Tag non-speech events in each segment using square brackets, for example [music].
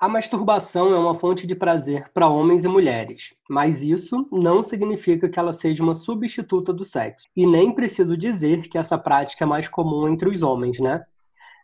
A masturbação é uma fonte de prazer para homens e mulheres, mas isso não significa que ela seja uma substituta do sexo. E nem preciso dizer que essa prática é mais comum entre os homens, né?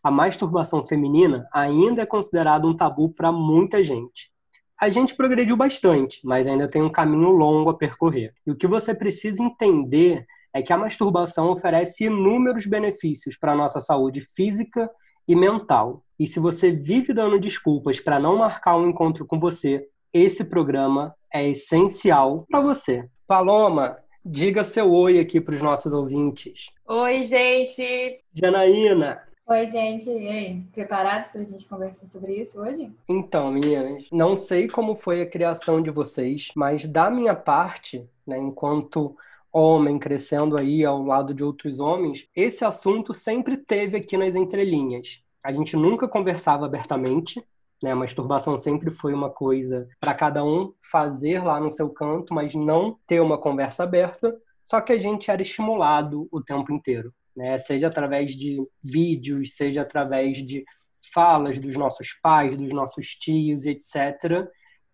A masturbação feminina ainda é considerada um tabu para muita gente. A gente progrediu bastante, mas ainda tem um caminho longo a percorrer. E o que você precisa entender é que a masturbação oferece inúmeros benefícios para a nossa saúde física e mental. E se você vive dando desculpas para não marcar um encontro com você, esse programa é essencial para você. Paloma, diga seu oi aqui para os nossos ouvintes. Oi, gente! Janaína! Oi, gente, e aí? Preparados para a gente conversar sobre isso hoje? Então, meninas, não sei como foi a criação de vocês, mas da minha parte, né, enquanto homem crescendo aí ao lado de outros homens, esse assunto sempre teve aqui nas entrelinhas a gente nunca conversava abertamente, né? A masturbação sempre foi uma coisa para cada um fazer lá no seu canto, mas não ter uma conversa aberta. Só que a gente era estimulado o tempo inteiro, né? Seja através de vídeos, seja através de falas dos nossos pais, dos nossos tios, etc.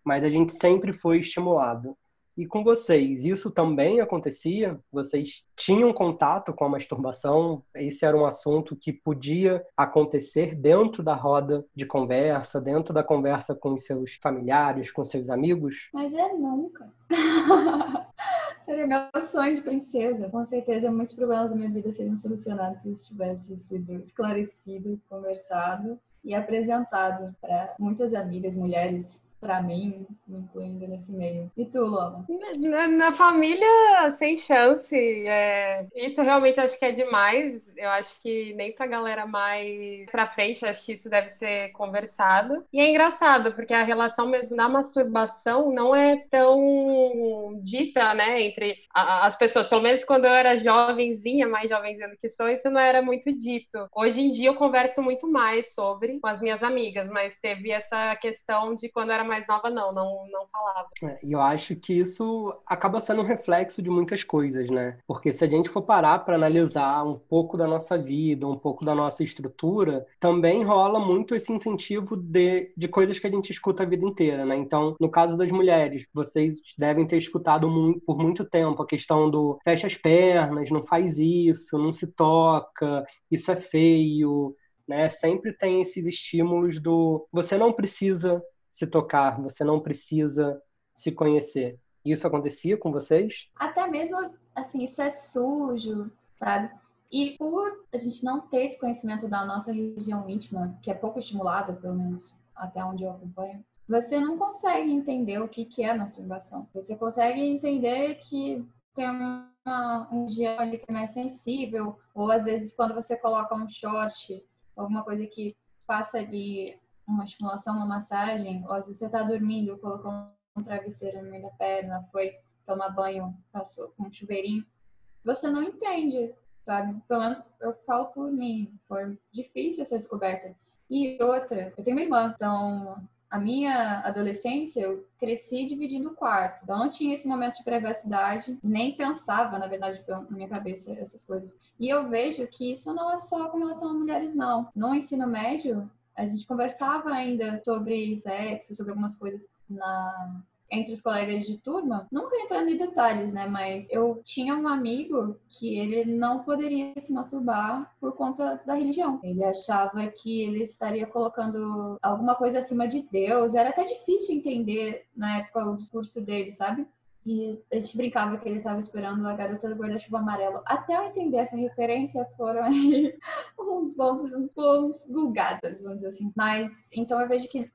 Mas a gente sempre foi estimulado. E com vocês, isso também acontecia? Vocês tinham contato com a masturbação? Esse era um assunto que podia acontecer dentro da roda de conversa, dentro da conversa com os seus familiares, com seus amigos? Mas é nunca. [laughs] Seria meu sonho de princesa. Com certeza, muitos problemas da minha vida seriam solucionados se isso tivesse sido esclarecido, conversado e apresentado para muitas amigas, mulheres para mim, me incluindo nesse meio. E tu, Loma? Na, na família, sem chance. É... Isso realmente acho que é demais. Eu acho que nem pra galera mais pra frente, acho que isso deve ser conversado. E é engraçado, porque a relação mesmo da masturbação não é tão dita, né, entre as pessoas. Pelo menos quando eu era jovenzinha, mais jovenzinha do que sou, isso não era muito dito. Hoje em dia eu converso muito mais sobre com as minhas amigas, mas teve essa questão de quando eu era mais nova, não, não, não falava. É, e eu acho que isso acaba sendo um reflexo de muitas coisas, né? Porque se a gente for parar para analisar um pouco da nossa vida, um pouco da nossa estrutura, também rola muito esse incentivo de, de coisas que a gente escuta a vida inteira, né? Então, no caso das mulheres, vocês devem ter escutado muito, por muito tempo a questão do fecha as pernas, não faz isso, não se toca, isso é feio, né? Sempre tem esses estímulos do você não precisa se tocar, você não precisa se conhecer. Isso acontecia com vocês? Até mesmo, assim, isso é sujo, sabe? E por a gente não ter esse conhecimento da nossa região íntima, que é pouco estimulada, pelo menos até onde eu acompanho, você não consegue entender o que, que é masturbação. Você consegue entender que tem uma, região ali que é mais sensível, ou às vezes quando você coloca um short, alguma coisa que passa ali uma estimulação, uma massagem, ou vezes você está dormindo, colocou um travesseiro no meio da perna, foi tomar banho, passou com um chuveirinho, você não entende, sabe? Pelo menos eu falo por mim, foi difícil essa descoberta. E outra, eu tenho uma irmã, então a minha adolescência eu cresci dividindo o quarto, então não tinha esse momento de privacidade, nem pensava, na verdade, na minha cabeça essas coisas. E eu vejo que isso não é só com relação a mulheres, não. No ensino médio, a gente conversava ainda sobre sexo, sobre algumas coisas na entre os colegas de turma, nunca entrando em detalhes, né? Mas eu tinha um amigo que ele não poderia se masturbar por conta da religião. Ele achava que ele estaria colocando alguma coisa acima de Deus. Era até difícil entender na época o discurso dele, sabe? E a gente brincava que ele estava esperando a garota do guarda-chuva amarelo. Até eu entender essa referência, foram aí [laughs] uns bons, uns bons vulgadas, vamos dizer assim. Mas, então eu vejo que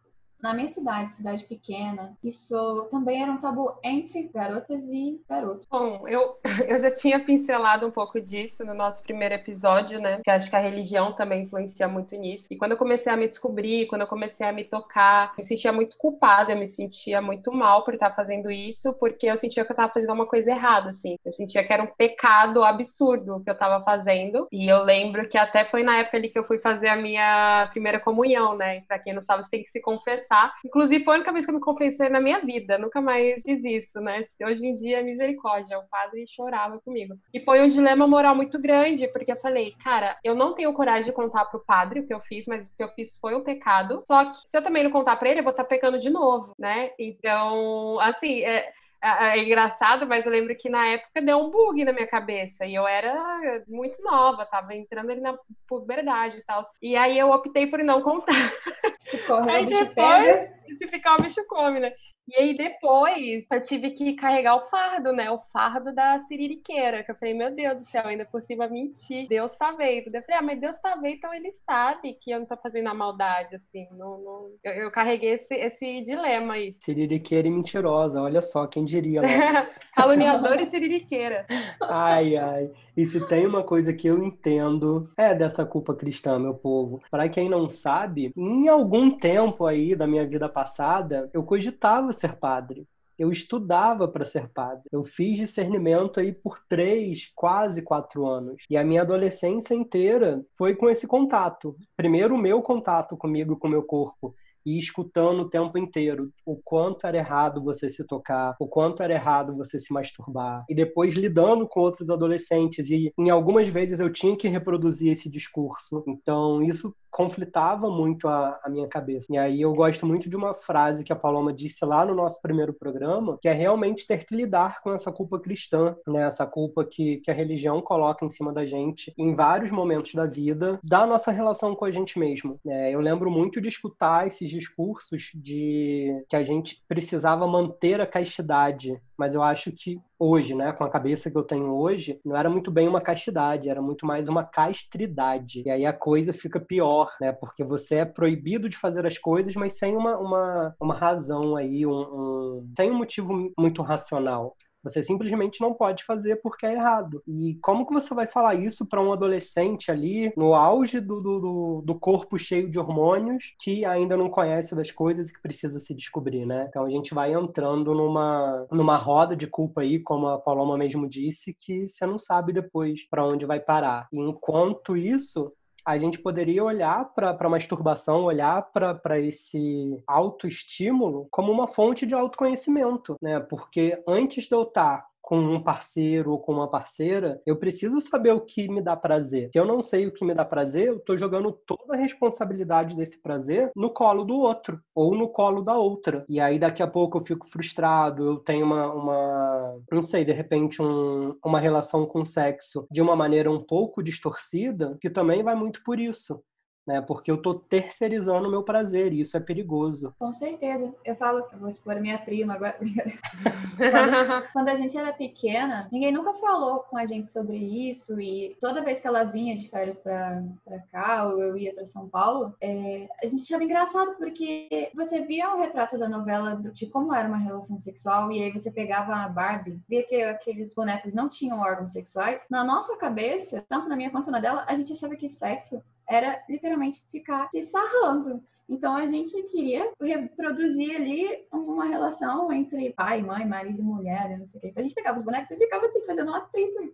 na minha cidade, cidade pequena, isso também era um tabu entre garotas e garotos. Bom, eu, [laughs] eu já tinha pincelado um pouco disso no nosso primeiro episódio, né? Que acho que a religião também influencia muito nisso. E quando eu comecei a me descobrir, quando eu comecei a me tocar, eu me sentia muito culpada, eu me sentia muito mal por estar fazendo isso, porque eu sentia que eu estava fazendo uma coisa errada, assim. Eu sentia que era um pecado absurdo o que eu estava fazendo. E eu lembro que até foi na época ali que eu fui fazer a minha primeira comunhão, né? Pra quem não sabe, você tem que se confessar confessar. Inclusive, foi a única vez que eu me confessei na minha vida. Nunca mais fiz isso, né? Hoje em dia, misericórdia. O padre chorava comigo. E foi um dilema moral muito grande, porque eu falei, cara, eu não tenho coragem de contar pro padre o que eu fiz, mas o que eu fiz foi um pecado. Só que se eu também não contar pra ele, eu vou estar tá pecando de novo, né? Então, assim, é é, é engraçado, mas eu lembro que na época deu um bug na minha cabeça e eu era muito nova, tava entrando ali na puberdade e tal. E aí eu optei por não contar. [laughs] Se correr, aí o bicho depois, pega. Se ficar, o bicho come, né? E aí depois eu tive que carregar o fardo, né? O fardo da siririqueira. Que eu falei, meu Deus do céu, ainda por cima mentir. Deus tá vendo. Eu falei, ah, mas Deus tá vendo, então ele sabe que eu não tô fazendo a maldade, assim. Não, não... Eu, eu, carreguei esse, esse dilema aí. [laughs] Siririqueira e mentirosa, olha só, quem diria, né? [laughs] Caluniador e siririqueira. Ai, ai. E se tem uma coisa que eu entendo, é dessa culpa cristã, meu povo. Para quem não sabe, em algum tempo aí da minha vida passada, eu cogitava ser padre. Eu estudava para ser padre. Eu fiz discernimento aí por três, quase quatro anos. E a minha adolescência inteira foi com esse contato. Primeiro, o meu contato comigo, com o meu corpo e escutando o tempo inteiro o quanto era errado você se tocar, o quanto era errado você se masturbar, e depois lidando com outros adolescentes. E em algumas vezes eu tinha que reproduzir esse discurso. Então isso conflitava muito a, a, minha cabeça. E aí eu gosto muito de uma frase que a Paloma disse lá no nosso primeiro programa, que é realmente ter que lidar com essa culpa cristã, né? Essa culpa que, que a religião coloca em cima da gente em vários momentos da vida, da nossa relação com a gente mesmo. É, eu lembro muito de escutar esses discursos de que a gente precisava manter a castidade mas eu acho que hoje, né, com a cabeça que eu tenho hoje, não era muito bem uma castidade, era muito mais uma castridade. E aí a coisa fica pior, né, porque você é proibido de fazer as coisas, mas sem uma, uma, uma razão aí, um, um sem um motivo muito racional. Você simplesmente não pode fazer porque é errado. E como que você vai falar isso para um adolescente ali, no auge do, do, do, corpo cheio de hormônios, que ainda não conhece das coisas e que precisa se descobrir, né? Então a gente vai entrando numa, numa roda de culpa aí, como a Paloma mesmo disse, que você não sabe depois para onde vai parar. E enquanto isso, a gente poderia olhar para a masturbação, olhar para esse autoestímulo como uma fonte de autoconhecimento, né? Porque antes de eu estar tá com um parceiro ou com uma parceira, eu preciso saber o que me dá prazer. Se eu não sei o que me dá prazer, eu tô jogando toda a responsabilidade desse prazer no colo do outro ou no colo da outra. E aí daqui a pouco eu fico frustrado, eu tenho uma, uma não sei, de repente um, uma relação com sexo de uma maneira um pouco distorcida, que também vai muito por isso né? Porque eu tô terceirizando o meu prazer e isso é perigoso. Com certeza. Eu falo, eu vou expor minha prima agora. [laughs] quando, quando, a gente era pequena, ninguém nunca falou com a gente sobre isso e toda vez que ela vinha de férias pra, pra cá ou eu ia pra São Paulo, é, a gente achava engraçado porque você via o retrato da novela de como era uma relação sexual e aí você pegava a Barbie, via que aqueles bonecos não tinham órgãos sexuais. Na nossa cabeça, tanto na minha quanto na dela, a gente achava que sexo era literalmente ficar se sarrando. Então a gente queria reproduzir ali uma relação entre pai, mãe, marido e mulher, não sei o quê. A gente pegava os bonecos e ficava assim, fazendo um atrito.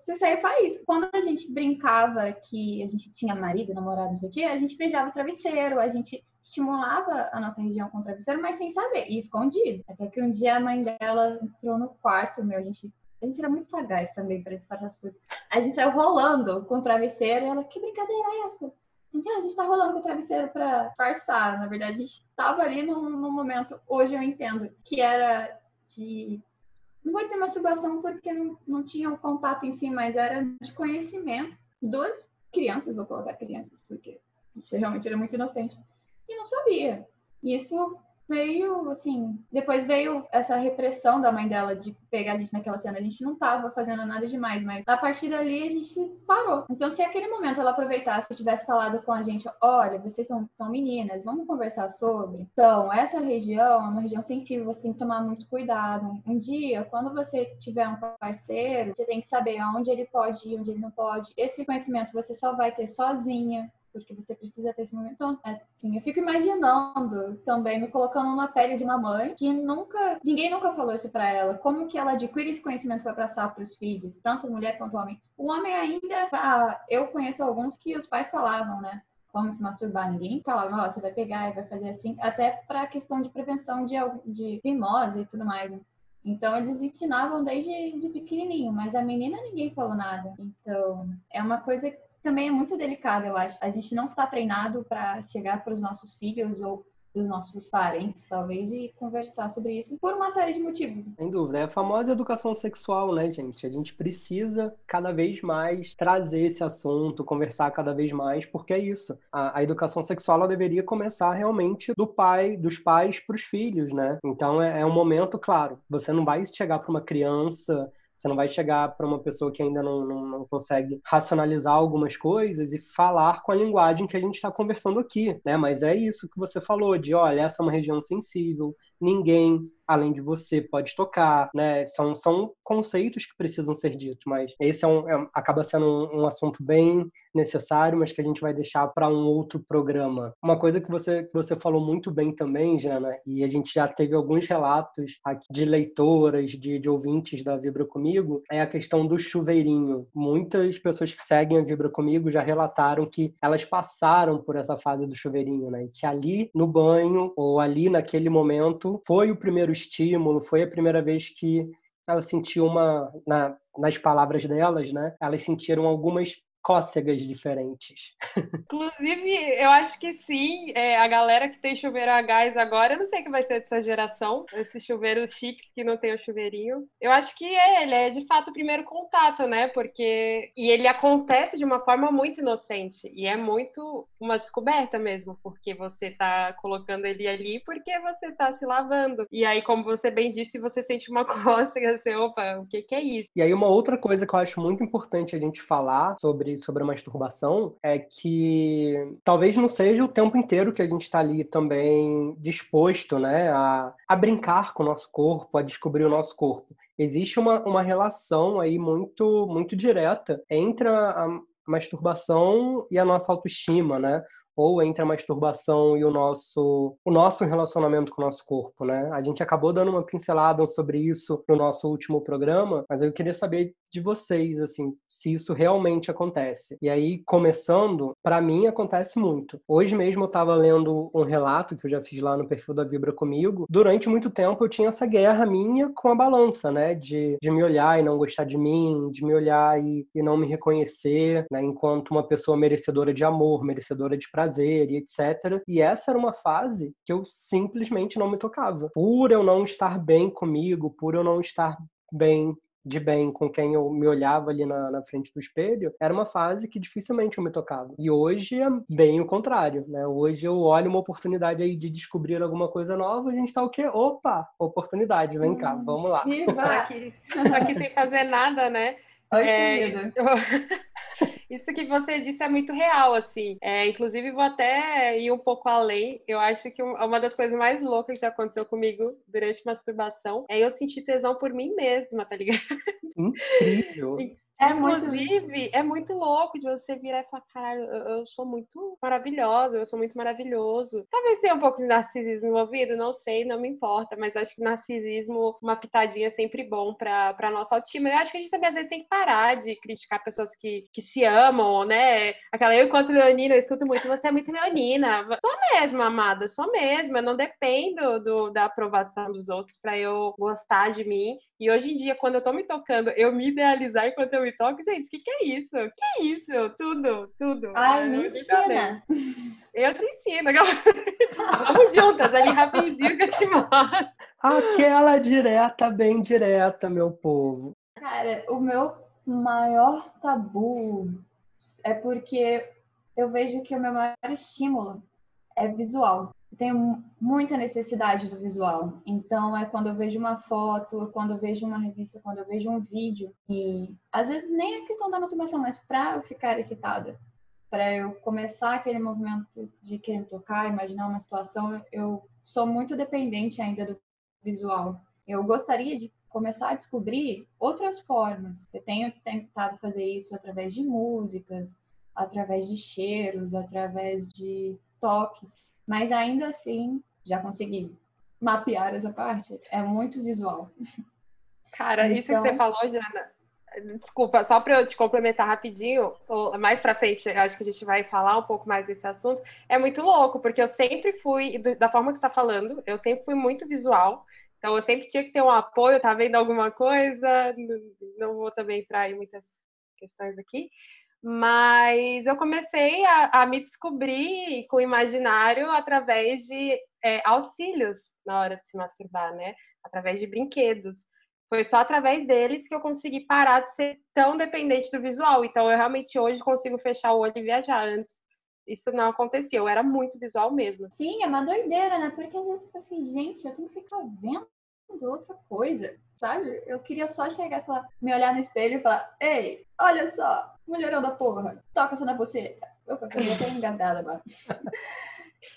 Você saia faz. Quando a gente brincava que a gente tinha marido, namorado, não sei o quê, a gente beijava o travesseiro, a gente estimulava a nossa região com o travesseiro, mas sem saber, e escondido. Até que um dia a mãe dela entrou no quarto, meu, a gente a gente era muito sagaz também para disfarçar as coisas. A gente saiu rolando com o travesseiro e ela, que brincadeira é essa? A gente, ah, a gente tá rolando com o travesseiro para disfarçar. Na verdade, a gente tava ali num, num momento, hoje eu entendo, que era de não vou dizer masturbação porque não, não tinha o um contato em si, mas era de conhecimento. Duas crianças, vou colocar crianças, porque isso realmente era muito inocente. E não sabia. Isso veio, assim, depois veio essa repressão da mãe dela de pegar a gente naquela cena. A gente não tava fazendo nada demais, mas a partir dali a gente parou. Então, se aquele momento ela aproveitasse e tivesse falado com a gente, olha, vocês são, são meninas, vamos conversar sobre. Então, essa região é uma região sensível, você tem que tomar muito cuidado. Um dia, quando você tiver um parceiro, você tem que saber onde ele pode ir, onde ele não pode. Esse conhecimento você só vai ter sozinha porque você precisa ter esse momento. Então, assim, eu fico imaginando também, me colocando na pele de uma mãe que nunca, ninguém nunca falou isso para ela. Como que ela adquire esse conhecimento para passar para os filhos, tanto mulher quanto homem? O homem ainda, ah, eu conheço alguns que os pais falavam, né? como se masturbar. Ninguém falava, ó, você vai pegar e vai fazer assim, até para a questão de prevenção de, de fimose e tudo mais. Né? Então, eles ensinavam desde de pequenininho, mas a menina ninguém falou nada. Então, é uma coisa também é muito delicada, eu acho. A gente não está treinado para chegar para os nossos filhos ou dos nossos parentes, talvez, e conversar sobre isso por uma série de motivos. Sem dúvida. É a famosa educação sexual, né, gente? A gente precisa cada vez mais trazer esse assunto, conversar cada vez mais, porque é isso. A, a educação sexual ela deveria começar realmente do pai, dos pais para os filhos, né? Então é, é um momento, claro, você não vai chegar para uma criança você não vai chegar para uma pessoa que ainda não, não, não, consegue racionalizar algumas coisas e falar com a linguagem que a gente está conversando aqui, né? Mas é isso que você falou, de olha, essa é uma região sensível, ninguém além de você pode tocar, né? São, são conceitos que precisam ser ditos, mas esse é um, é, acaba sendo um, um, assunto bem necessário, mas que a gente vai deixar para um outro programa. Uma coisa que você, que você falou muito bem também, Jana, e a gente já teve alguns relatos aqui de leitoras, de, de ouvintes da Vibra Comigo, é a questão do chuveirinho. Muitas pessoas que seguem a Vibra Comigo já relataram que elas passaram por essa fase do chuveirinho, né? E que ali no banho ou ali naquele momento foi o primeiro estímulo, foi a primeira vez que ela sentiu uma, na, nas palavras delas, né? Elas sentiram algumas cócegas diferentes. Inclusive, eu acho que sim, é, a galera que tem chuveiro a gás agora, eu não sei o que vai ser dessa geração, esses chuveiros chiques que não tem o chuveirinho. Eu acho que é, ele é de fato o primeiro contato, né? Porque. E ele acontece de uma forma muito inocente. E é muito uma descoberta mesmo, porque você tá colocando ele ali porque você tá se lavando. E aí, como você bem disse, você sente uma [laughs] cócega, você, opa, o que, que é isso? E aí, uma outra coisa que eu acho muito importante a gente falar sobre sobre, a masturbação é que talvez não seja o tempo inteiro que a gente está ali também disposto né, a, a brincar com o nosso corpo, a descobrir o nosso corpo. Existe uma, uma relação aí muito, muito direta entre a, a masturbação e a nossa autoestima, né? ou entre a masturbação e o nosso, o nosso relacionamento com o nosso corpo, né? A gente acabou dando uma pincelada sobre isso no nosso último programa, mas eu queria saber de vocês, assim, se isso realmente acontece. E aí, começando, para mim acontece muito. Hoje mesmo eu estava lendo um relato que eu já fiz lá no perfil da Vibra comigo. Durante muito tempo eu tinha essa guerra minha com a balança, né? De, de me olhar e não gostar de mim, de me olhar e, e não me reconhecer, né? Enquanto uma pessoa merecedora de amor, merecedora de prazer e etc. E essa era uma fase que eu simplesmente não me tocava. Por eu não estar bem comigo, por eu não estar bem de bem com quem eu me olhava ali na, na, frente do espelho, era uma fase que dificilmente eu me tocava. E hoje é bem o contrário, né? Hoje eu olho uma oportunidade aí de descobrir alguma coisa nova, a gente tá o quê? Opa, oportunidade, vem cá, hum, vamos lá. Viva! [laughs] aqui, aqui sem fazer nada, né? Oi, é, [laughs] Isso que você disse é muito real, assim. É, inclusive, vou até ir um pouco além. Eu acho que uma das coisas mais loucas que já aconteceu comigo durante masturbação é eu sentir tesão por mim mesma, tá ligado? Incrível! [laughs] É Inclusive, muito... é muito louco de você virar e falar, caralho, eu, eu sou muito maravilhosa, eu sou muito maravilhoso. Talvez tenha um pouco de narcisismo envolvido, não sei, não me importa, mas acho que narcisismo, uma pitadinha é sempre bom pra, pra nossa autoestima. Eu acho que a gente também às vezes tem que parar de criticar pessoas que, que se amam, né? Aquela eu, enquanto leonina, eu escuto muito, você é muito leonina. Sou mesmo, amada, sou mesmo. Eu não dependo do, da aprovação dos outros pra eu gostar de mim. E hoje em dia, quando eu tô me tocando, eu me idealizar enquanto eu me toco, gente, o que, que é isso? Que é isso? Tudo, tudo. Ai, me ensina. Eu te ensino. [laughs] Vamos juntas ali rapidinho que eu te mostro. Aquela direta, bem direta, meu povo. Cara, o meu maior tabu é porque eu vejo que o meu maior estímulo é visual tenho muita necessidade do visual. Então, é quando eu vejo uma foto, quando eu vejo uma revista, quando eu vejo um vídeo. E às vezes nem é questão da masturbação, mas para eu ficar excitada, para eu começar aquele movimento de querer tocar, imaginar uma situação, eu sou muito dependente ainda do visual. Eu gostaria de começar a descobrir outras formas. Eu tenho tentado fazer isso através de músicas, através de cheiros, através de toques. Mas ainda assim, já consegui mapear essa parte. É muito visual. Cara, então... isso que você então falou, Jana, Desculpa, só para eu te complementar rapidinho, mais para frente, acho que a gente vai falar um pouco mais desse assunto. É muito louco, porque eu sempre fui, da forma que você está falando, eu sempre fui muito visual. Então, eu sempre tinha que ter um apoio, tá vendo alguma coisa? Não vou também entrar em muitas questões aqui. Mas eu comecei a, a me descobrir com o imaginário através de é, auxílios na hora de se masturbar, né? Através de brinquedos. Foi só através deles que eu consegui parar de ser tão dependente do visual. Então, eu realmente hoje consigo fechar o olho e viajar. Antes, isso não acontecia. Eu era muito visual mesmo. Sim, é uma doideira, né? Porque às vezes eu fico assim, gente, eu tenho que ficar vendo outra coisa, sabe? Eu queria só chegar e falar, me olhar no espelho e falar, ei, olha só, mulherão da porra, toca essa na você. Opa, eu tô [laughs] engasgada agora.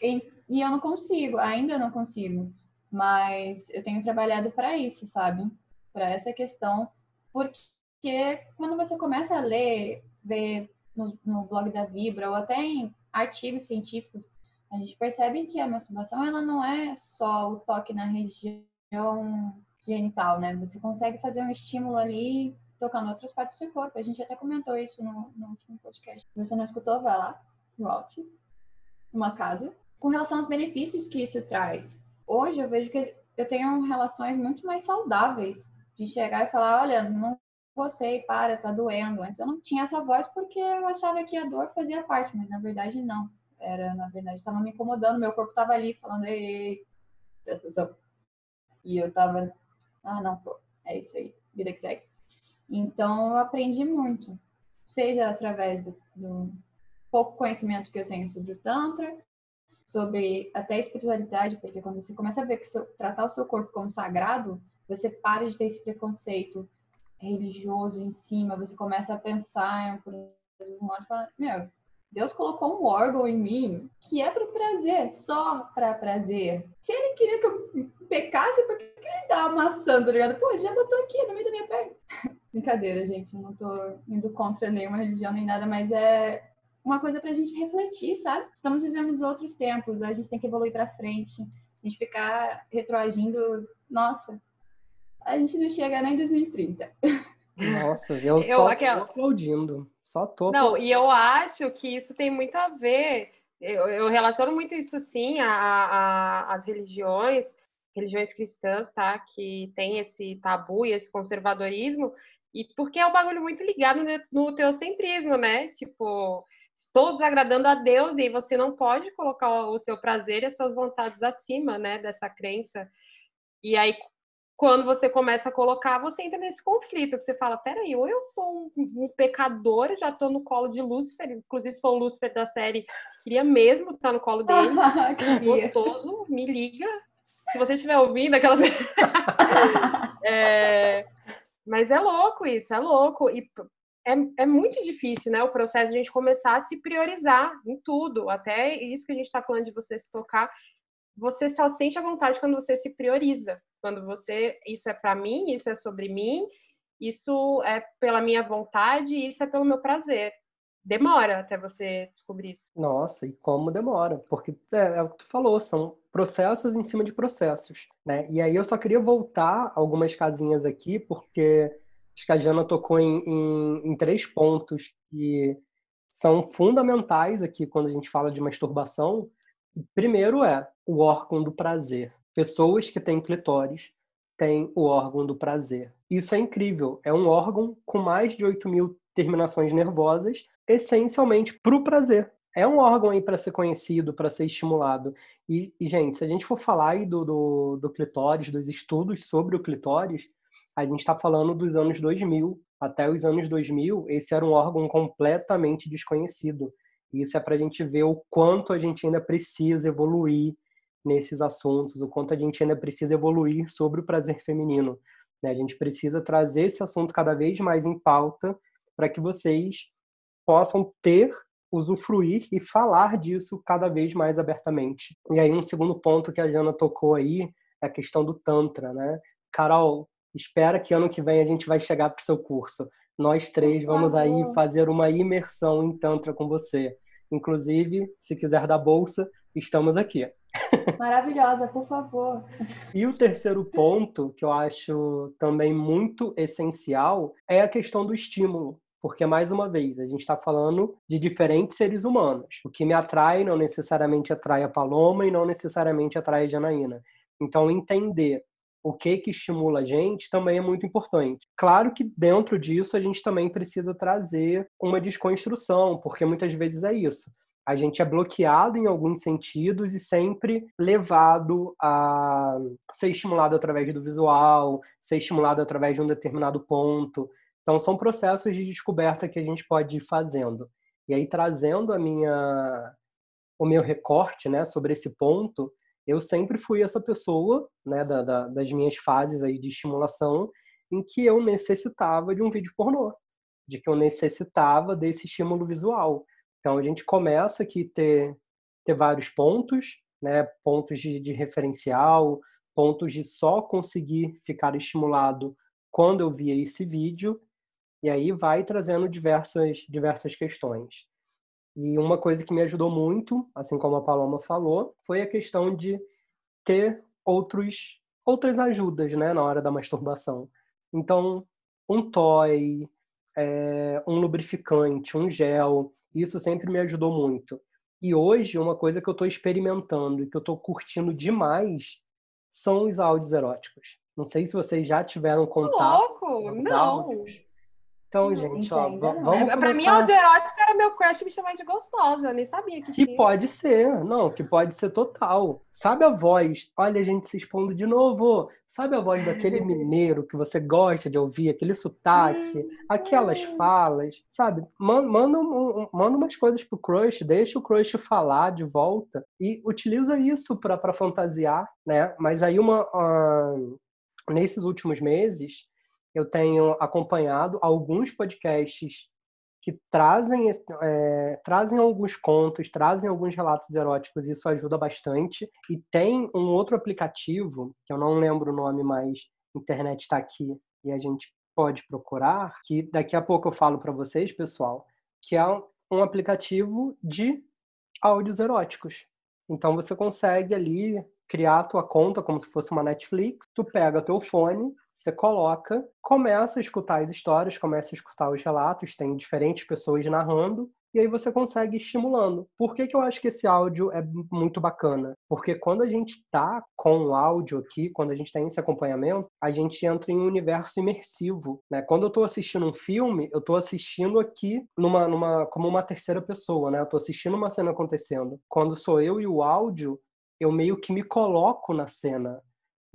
e, e eu não consigo, ainda não consigo. Mas eu tenho trabalhado para isso, sabe? para essa questão, porque quando você começa a ler, ver no, no, blog da Vibra ou até em artigos científicos, a gente percebe que a masturbação ela não é só o toque na região genital, né? Você consegue fazer um estímulo ali tocando outras partes do seu corpo. A gente até comentou isso no, no último podcast. Se você não escutou, vai lá, volte. Uma casa. Com relação aos benefícios que isso traz. Hoje eu vejo que eu tenho relações muito mais saudáveis de chegar e falar, olha, não gostei, para, tá doendo. Antes eu não tinha essa voz porque eu achava que a dor fazia parte, mas na verdade não. Era, na verdade, estava me incomodando, meu corpo estava ali falando, ei, atenção. E eu tava, ah, não, pô, é isso aí, vida que segue. Então eu aprendi muito, seja através do, do pouco conhecimento que eu tenho sobre o Tantra, sobre até espiritualidade, porque quando você começa a ver que seu, tratar o seu corpo como sagrado, você para de ter esse preconceito religioso em cima, você começa a pensar por um modo e fala, meu, Deus colocou um órgão em mim que é para prazer, só para prazer. Se ele queria que eu pecasse, por que ele tá amassando, tá ligado? Pô, já botou aqui no meio da minha perna. [laughs] Brincadeira, gente, não tô indo contra nenhuma religião nem nada, mas é uma coisa pra gente refletir, sabe? Estamos vivendo outros tempos, a gente tem que evoluir para frente. A gente ficar retroagindo, nossa, a gente não chega nem em 2030. [laughs] Nossa, eu, eu só aquela... tô aplaudindo. Só tô. Não, e eu acho que isso tem muito a ver. Eu, eu relaciono muito isso, sim, às religiões, religiões cristãs, tá? Que tem esse tabu e esse conservadorismo. E porque é um bagulho muito ligado no teocentrismo, né? Tipo, estou desagradando a Deus e você não pode colocar o seu prazer e as suas vontades acima, né? Dessa crença. E aí, quando você começa a colocar, você entra nesse conflito, que você fala, peraí, ou eu sou um, um pecador, já tô no colo de Lúcifer, inclusive se for o Lúcifer da série, queria mesmo estar no colo dele, [laughs] gostoso, me liga, se você estiver ouvindo aquela... [laughs] é... Mas é louco isso, é louco, e é, é muito difícil, né, o processo de a gente começar a se priorizar em tudo, até isso que a gente está falando de você se tocar, você só sente a vontade quando você se prioriza. Quando você, isso é para mim, isso é sobre mim, isso é pela minha vontade, isso é pelo meu prazer. Demora até você descobrir isso. Nossa, e como demora? Porque é, é o que tu falou, são processos em cima de processos, né? E aí eu só queria voltar algumas casinhas aqui, porque acho que a Jana tocou em, em, em três pontos que são fundamentais aqui quando a gente fala de masturbação, Primeiro é o órgão do prazer. Pessoas que têm clitóris têm o órgão do prazer. Isso é incrível. É um órgão com mais de 8 mil terminações nervosas, essencialmente para o prazer. É um órgão aí para ser conhecido, para ser estimulado. E, e, gente, se a gente for falar aí do, do, do clitóris, dos estudos sobre o clitóris, a gente está falando dos anos 2000. Até os anos 2000, esse era um órgão completamente desconhecido. Isso é para a gente ver o quanto a gente ainda precisa evoluir nesses assuntos, o quanto a gente ainda precisa evoluir sobre o prazer feminino. Né? A gente precisa trazer esse assunto cada vez mais em pauta para que vocês possam ter, usufruir e falar disso cada vez mais abertamente. E aí um segundo ponto que a Jana tocou aí é a questão do Tantra, né? Carol, espera que ano que vem a gente vai chegar para o seu curso. Nós três vamos aí fazer uma imersão em Tantra com você. Inclusive, se quiser dar bolsa, estamos aqui. Maravilhosa, por favor. E o terceiro ponto, que eu acho também muito essencial, é a questão do estímulo. Porque, mais uma vez, a gente está falando de diferentes seres humanos. O que me atrai não necessariamente atrai a Paloma e não necessariamente atrai a Janaína. Então, entender o que que estimula a gente também é muito importante. Claro que dentro disso a gente também precisa trazer uma desconstrução, porque muitas vezes é isso a gente é bloqueado em alguns sentidos e sempre levado a ser estimulado através do visual, ser estimulado através de um determinado ponto. Então, são processos de descoberta que a gente pode ir fazendo. E aí, trazendo a minha, o meu recorte né, sobre esse ponto, eu sempre fui essa pessoa né, da, da, das minhas fases aí de estimulação em que eu necessitava de um vídeo pornô, de que eu necessitava desse estímulo visual então a gente começa aqui ter ter vários pontos, né? Pontos de, de referencial, pontos de só conseguir ficar estimulado quando eu via esse vídeo, e aí vai trazendo diversas diversas questões. E uma coisa que me ajudou muito, assim como a Paloma falou, foi a questão de ter outros outras ajudas, né, na hora da masturbação. Então, um toy, é, um lubrificante, um gel, isso sempre me ajudou muito. E hoje, uma coisa que eu estou experimentando e que eu estou curtindo demais são os áudios eróticos. Não sei se vocês já tiveram contato. Louco! Não! Áudios. Então, não, gente, ó, vamos começar... Pra mim, erótico era meu crush me chamar de gostosa. Eu nem sabia que Que pode ser, não, que pode ser total. Sabe a voz? Olha a gente se expondo de novo. Sabe a voz daquele [laughs] mineiro que você gosta de ouvir, aquele sotaque, hum, aquelas hum. falas, sabe? Manda, manda, manda umas coisas pro crush, deixa o crush falar de volta e utiliza isso para fantasiar, né? Mas aí uma... Uh, nesses últimos meses eu tenho acompanhado alguns podcasts que trazem, é, trazem alguns contos, trazem alguns relatos eróticos, e isso ajuda bastante. E tem um outro aplicativo, que eu não lembro o nome, mas a internet está aqui e a gente pode procurar, que daqui a pouco eu falo para vocês, pessoal, que é um aplicativo de áudios eróticos. Então você consegue ali criar a tua conta como se fosse uma Netflix, tu pega teu fone, você coloca, começa a escutar as histórias, começa a escutar os relatos, tem diferentes pessoas narrando, e aí você consegue estimulando. Por que, que eu acho que esse áudio é muito bacana? Porque quando a gente está com o áudio aqui, quando a gente tem esse acompanhamento, a gente entra em um universo imersivo. Né? Quando eu estou assistindo um filme, eu estou assistindo aqui numa, numa, como uma terceira pessoa, né? Eu estou assistindo uma cena acontecendo. Quando sou eu e o áudio, eu meio que me coloco na cena.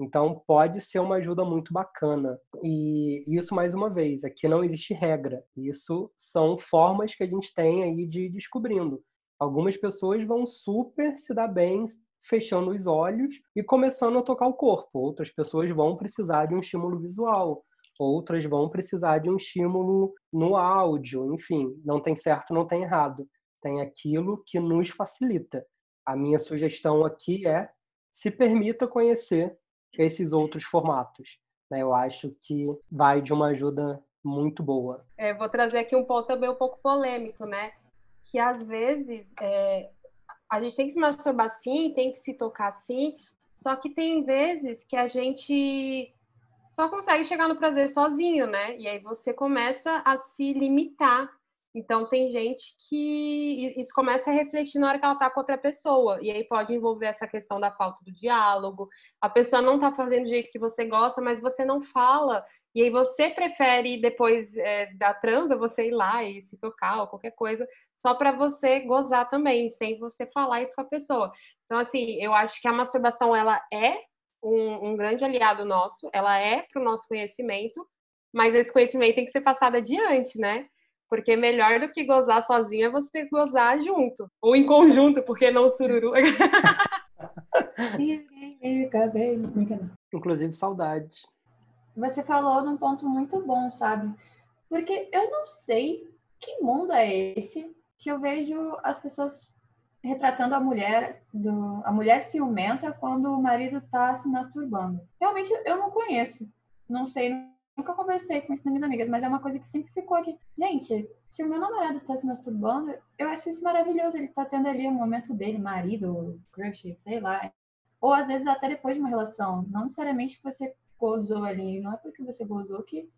Então pode ser uma ajuda muito bacana. E isso mais uma vez, aqui não existe regra. Isso são formas que a gente tem aí de ir descobrindo. Algumas pessoas vão super se dar bem fechando os olhos e começando a tocar o corpo. Outras pessoas vão precisar de um estímulo visual. Outras vão precisar de um estímulo no áudio. Enfim, não tem certo, não tem errado. Tem aquilo que nos facilita. A minha sugestão aqui é se permita conhecer esses outros formatos. Né? Eu acho que vai de uma ajuda muito boa. É, vou trazer aqui um ponto também um pouco polêmico, né? Que às vezes é, a gente tem que se masturbar sim, tem que se tocar sim, só que tem vezes que a gente só consegue chegar no prazer sozinho, né? E aí você começa a se limitar então, tem gente que isso começa a refletir na hora que ela está com outra pessoa. E aí pode envolver essa questão da falta do diálogo. A pessoa não está fazendo do jeito que você gosta, mas você não fala. E aí você prefere, depois é, da transa, você ir lá e se tocar ou qualquer coisa, só para você gozar também, sem você falar isso com a pessoa. Então, assim, eu acho que a masturbação, ela é um, um grande aliado nosso, ela é para o nosso conhecimento, mas esse conhecimento tem que ser passado adiante, né? Porque melhor do que gozar sozinha é você gozar junto. Ou em conjunto, porque não sururu. [laughs] Inclusive, saudade. Você falou num ponto muito bom, sabe? Porque eu não sei que mundo é esse que eu vejo as pessoas retratando a mulher do a mulher ciumenta quando o marido está se masturbando. Realmente eu não conheço. Não sei nunca conversei com isso nas minhas amigas, mas é uma coisa que sempre ficou aqui. Gente, se o meu namorado tá se masturbando, eu acho isso maravilhoso. Ele tá tendo ali o momento dele, marido, crush, sei lá. Ou às vezes até depois de uma relação. Não necessariamente você gozou ali. Não é porque você gozou que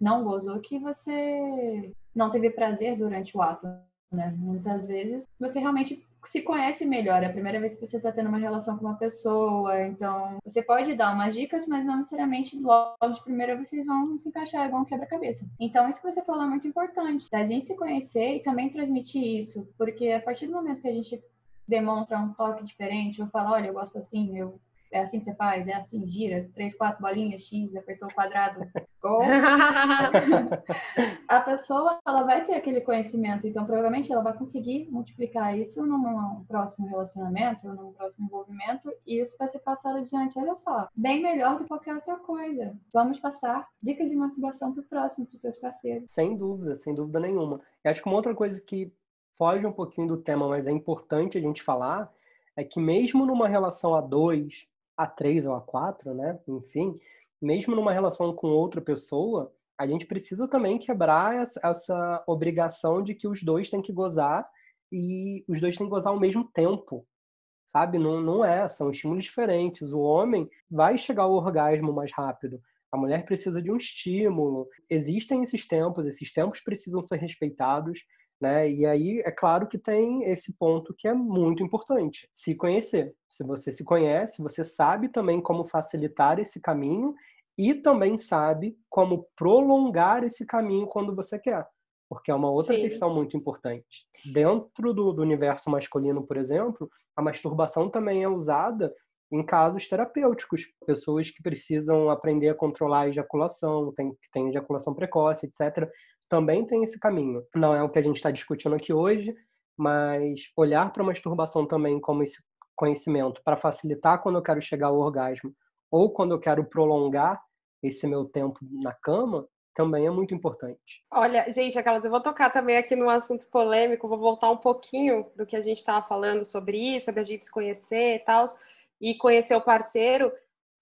não gozou que você não teve prazer durante o ato. Né? Muitas vezes você realmente se conhece melhor, é a primeira vez que você está tendo uma relação com uma pessoa, então você pode dar umas dicas, mas não necessariamente logo de primeira vocês vão se encaixar igual um quebra-cabeça. Então, isso que você falou é muito importante, da gente se conhecer e também transmitir isso, porque a partir do momento que a gente demonstra um toque diferente, ou fala, olha, eu gosto assim, eu é assim que você faz, é assim, gira, três, quatro bolinhas, X, apertou o quadrado, ou [laughs] a pessoa ela vai ter aquele conhecimento, então provavelmente ela vai conseguir multiplicar isso num próximo relacionamento, num próximo envolvimento, e isso vai ser passado adiante. Olha só, bem melhor do que qualquer outra coisa. Vamos passar dicas de motivação para o próximo, para os seus parceiros. Sem dúvida, sem dúvida nenhuma. E acho que uma outra coisa que foge um pouquinho do tema, mas é importante a gente falar, é que mesmo numa relação a dois, a três ou a quatro, né? Enfim, mesmo numa relação com outra pessoa, a gente precisa também quebrar essa obrigação de que os dois têm que gozar e os dois têm que gozar ao mesmo tempo, sabe? Não, não é, são estímulos diferentes. O homem vai chegar ao orgasmo mais rápido, a mulher precisa de um estímulo. Existem esses tempos, esses tempos precisam ser respeitados. Né? E aí é claro que tem esse ponto que é muito importante, se conhecer. Se você se conhece, você sabe também como facilitar esse caminho e também sabe como prolongar esse caminho quando você quer. Porque é uma outra Sim. questão muito importante. Dentro do, do universo masculino, por exemplo, a masturbação também é usada em casos terapêuticos, pessoas que precisam aprender a controlar a ejaculação, tem, que tem ejaculação precoce, etc também tem esse caminho. Não é o que a gente está discutindo aqui hoje, mas olhar para a masturbação também como esse conhecimento para facilitar quando eu quero chegar ao orgasmo ou quando eu quero prolongar esse meu tempo na cama, também é muito importante. Olha, gente, aquelas, eu vou tocar também aqui no assunto polêmico, vou voltar um pouquinho do que a gente estava falando sobre isso, sobre a gente se conhecer e tal, e conhecer o parceiro.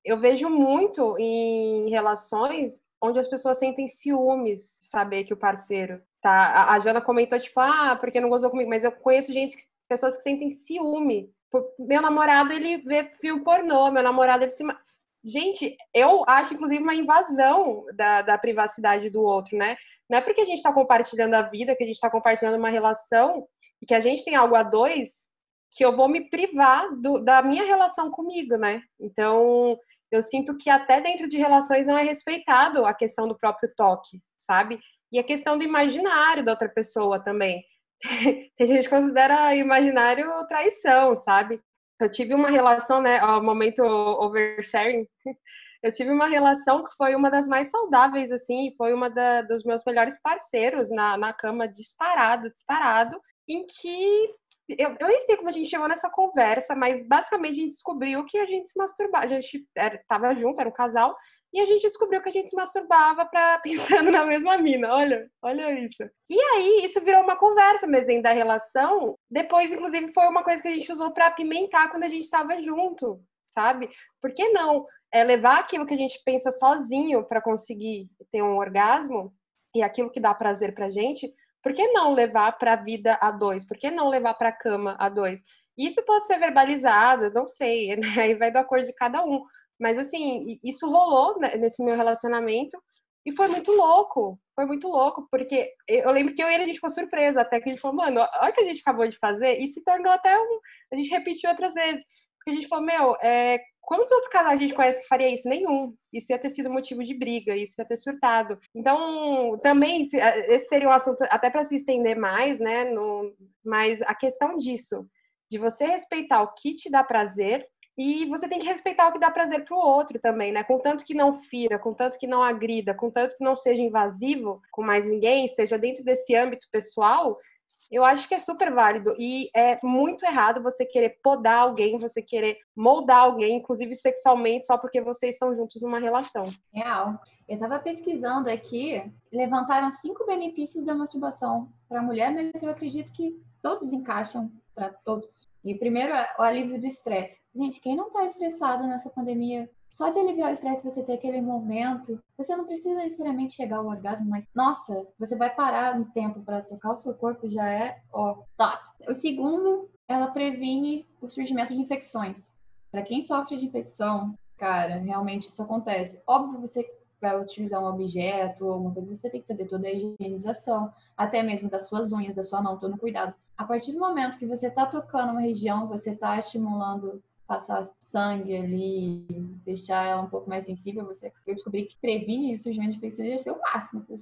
Eu vejo muito em relações onde as pessoas sentem ciúmes de saber que o parceiro tá. A, Jana comentou, tipo, ah, porque não gozou comigo, mas eu conheço gente, pessoas que sentem ciúme. Meu namorado, ele vê filme pornô, meu namorado, ele se. Gente, eu acho, inclusive, uma invasão da, da privacidade do outro, né? Não é porque a gente está compartilhando a vida, que a gente está compartilhando uma relação e que a gente tem algo a dois, que eu vou me privar do, da minha relação comigo, né? Então, eu sinto que até dentro de relações não é respeitado a questão do próprio toque, sabe? E a questão do imaginário da outra pessoa também. [laughs] Tem gente que considera imaginário traição, sabe? Eu tive uma relação, né, ao momento oversharing, [laughs] eu tive uma relação que foi uma das mais saudáveis, assim, foi uma da, dos meus melhores parceiros na, na cama, disparado, disparado, em que eu, eu nem sei como a gente chegou nessa conversa, mas basicamente a gente descobriu que a gente se masturbava. A gente estava junto, era um casal, e a gente descobriu que a gente se masturbava para [laughs] pensando na mesma mina. Olha, olha isso. E aí, isso virou uma conversa mesmo dentro da relação. Depois, inclusive, foi uma coisa que a gente usou para apimentar quando a gente estava junto, sabe? Por que não é, levar aquilo que a gente pensa sozinho para conseguir ter um orgasmo e aquilo que dá prazer pra gente por que não levar para a vida a dois? Por que não levar para a cama a dois? Isso pode ser verbalizado, não sei, [laughs] né? aí vai do acordo de cada um. Mas assim, isso rolou nesse meu relacionamento e foi muito louco. Foi muito louco, porque eu lembro que eu e ele a gente ficou surpreso, até que a gente falou, mano, olha o que a gente acabou de fazer, e se tornou até um. A gente repetiu outras vezes. Porque a gente falou, meu, é, Quantos outros casais a gente conhece que faria isso? Nenhum. Isso ia ter sido motivo de briga, isso ia ter surtado. Então, também, esse seria um assunto até para se estender mais, né? No, mas a questão disso, de você respeitar o que te dá prazer e você tem que respeitar o que dá prazer para o outro também, né? Contanto que não fira, contanto que não agrida, contanto que não seja invasivo com mais ninguém, esteja dentro desse âmbito pessoal, eu acho que é super válido e é muito errado você querer podar alguém, você querer moldar alguém, inclusive sexualmente, só porque vocês estão juntos numa relação. Real. Eu estava pesquisando aqui, levantaram cinco benefícios da masturbação para a mulher, mas eu acredito que todos encaixam para todos. E primeiro, o alívio do estresse. Gente, quem não está estressado nessa pandemia? Só de aliviar o estresse você ter aquele momento, você não precisa necessariamente chegar ao orgasmo, mas nossa, você vai parar um tempo para tocar o seu corpo já é, ó, top. O segundo, ela previne o surgimento de infecções. Para quem sofre de infecção, cara, realmente isso acontece. Óbvio, você vai utilizar um objeto ou alguma coisa, você tem que fazer toda a higienização, até mesmo das suas unhas, da sua mão, todo cuidado. A partir do momento que você está tocando uma região, você está estimulando passar sangue ali, deixar ela um pouco mais sensível, você, eu descobri que previne surgimento de deve ser o máximo. Do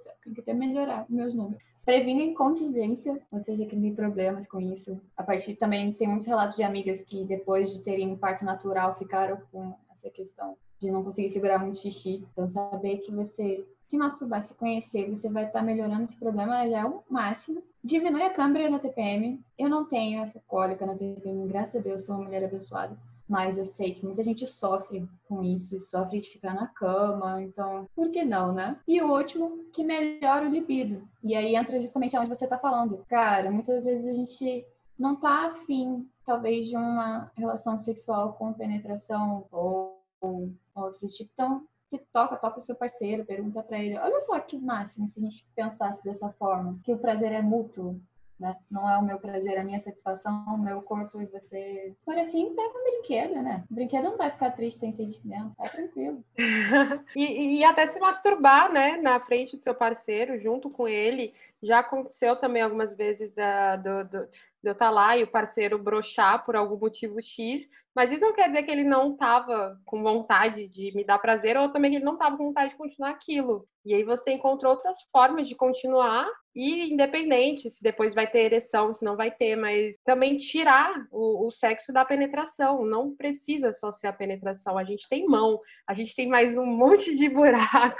céu, tem que até melhorar meus números. Previne incontinência, ou seja, que tem problemas com isso. A partir também tem muitos relatos de amigas que depois de terem um parto natural ficaram com essa questão de não conseguir segurar muito xixi. Então, saber que você se masturbar, se conhecer, você vai estar melhorando esse problema já é o máximo. Diminui a câmera na TPM. Eu não tenho essa cólica na TPM, graças a Deus, sou uma mulher abençoada. Mas eu sei que muita gente sofre com isso, sofre de ficar na cama, então por que não, né? E o último, que melhora o libido. E aí entra justamente onde você tá falando. Cara, muitas vezes a gente não tá afim, talvez, de uma relação sexual com penetração ou, ou outro tipo. Então, se toca, toca o seu parceiro, pergunta para ele. Olha só que máximo se a gente pensasse dessa forma, que o prazer é mútuo, né? Não é o meu prazer, a minha satisfação, o meu corpo e você. Por assim, pega um brinquedo, né? O brinquedo não vai ficar triste sem sentimento, é tranquilo. [laughs] e, e até se masturbar, né? Na frente do seu parceiro, junto com ele. Já aconteceu também algumas vezes da, do, do de eu estar tá lá e o parceiro brochar por algum motivo X, mas isso não quer dizer que ele não estava com vontade de me dar prazer ou também que ele não estava com vontade de continuar aquilo. E aí você encontrou outras formas de continuar e independente se depois vai ter ereção, se não vai ter, mas também tirar o, o, sexo da penetração. Não precisa só ser a penetração. A gente tem mão, a gente tem mais um monte de buraco,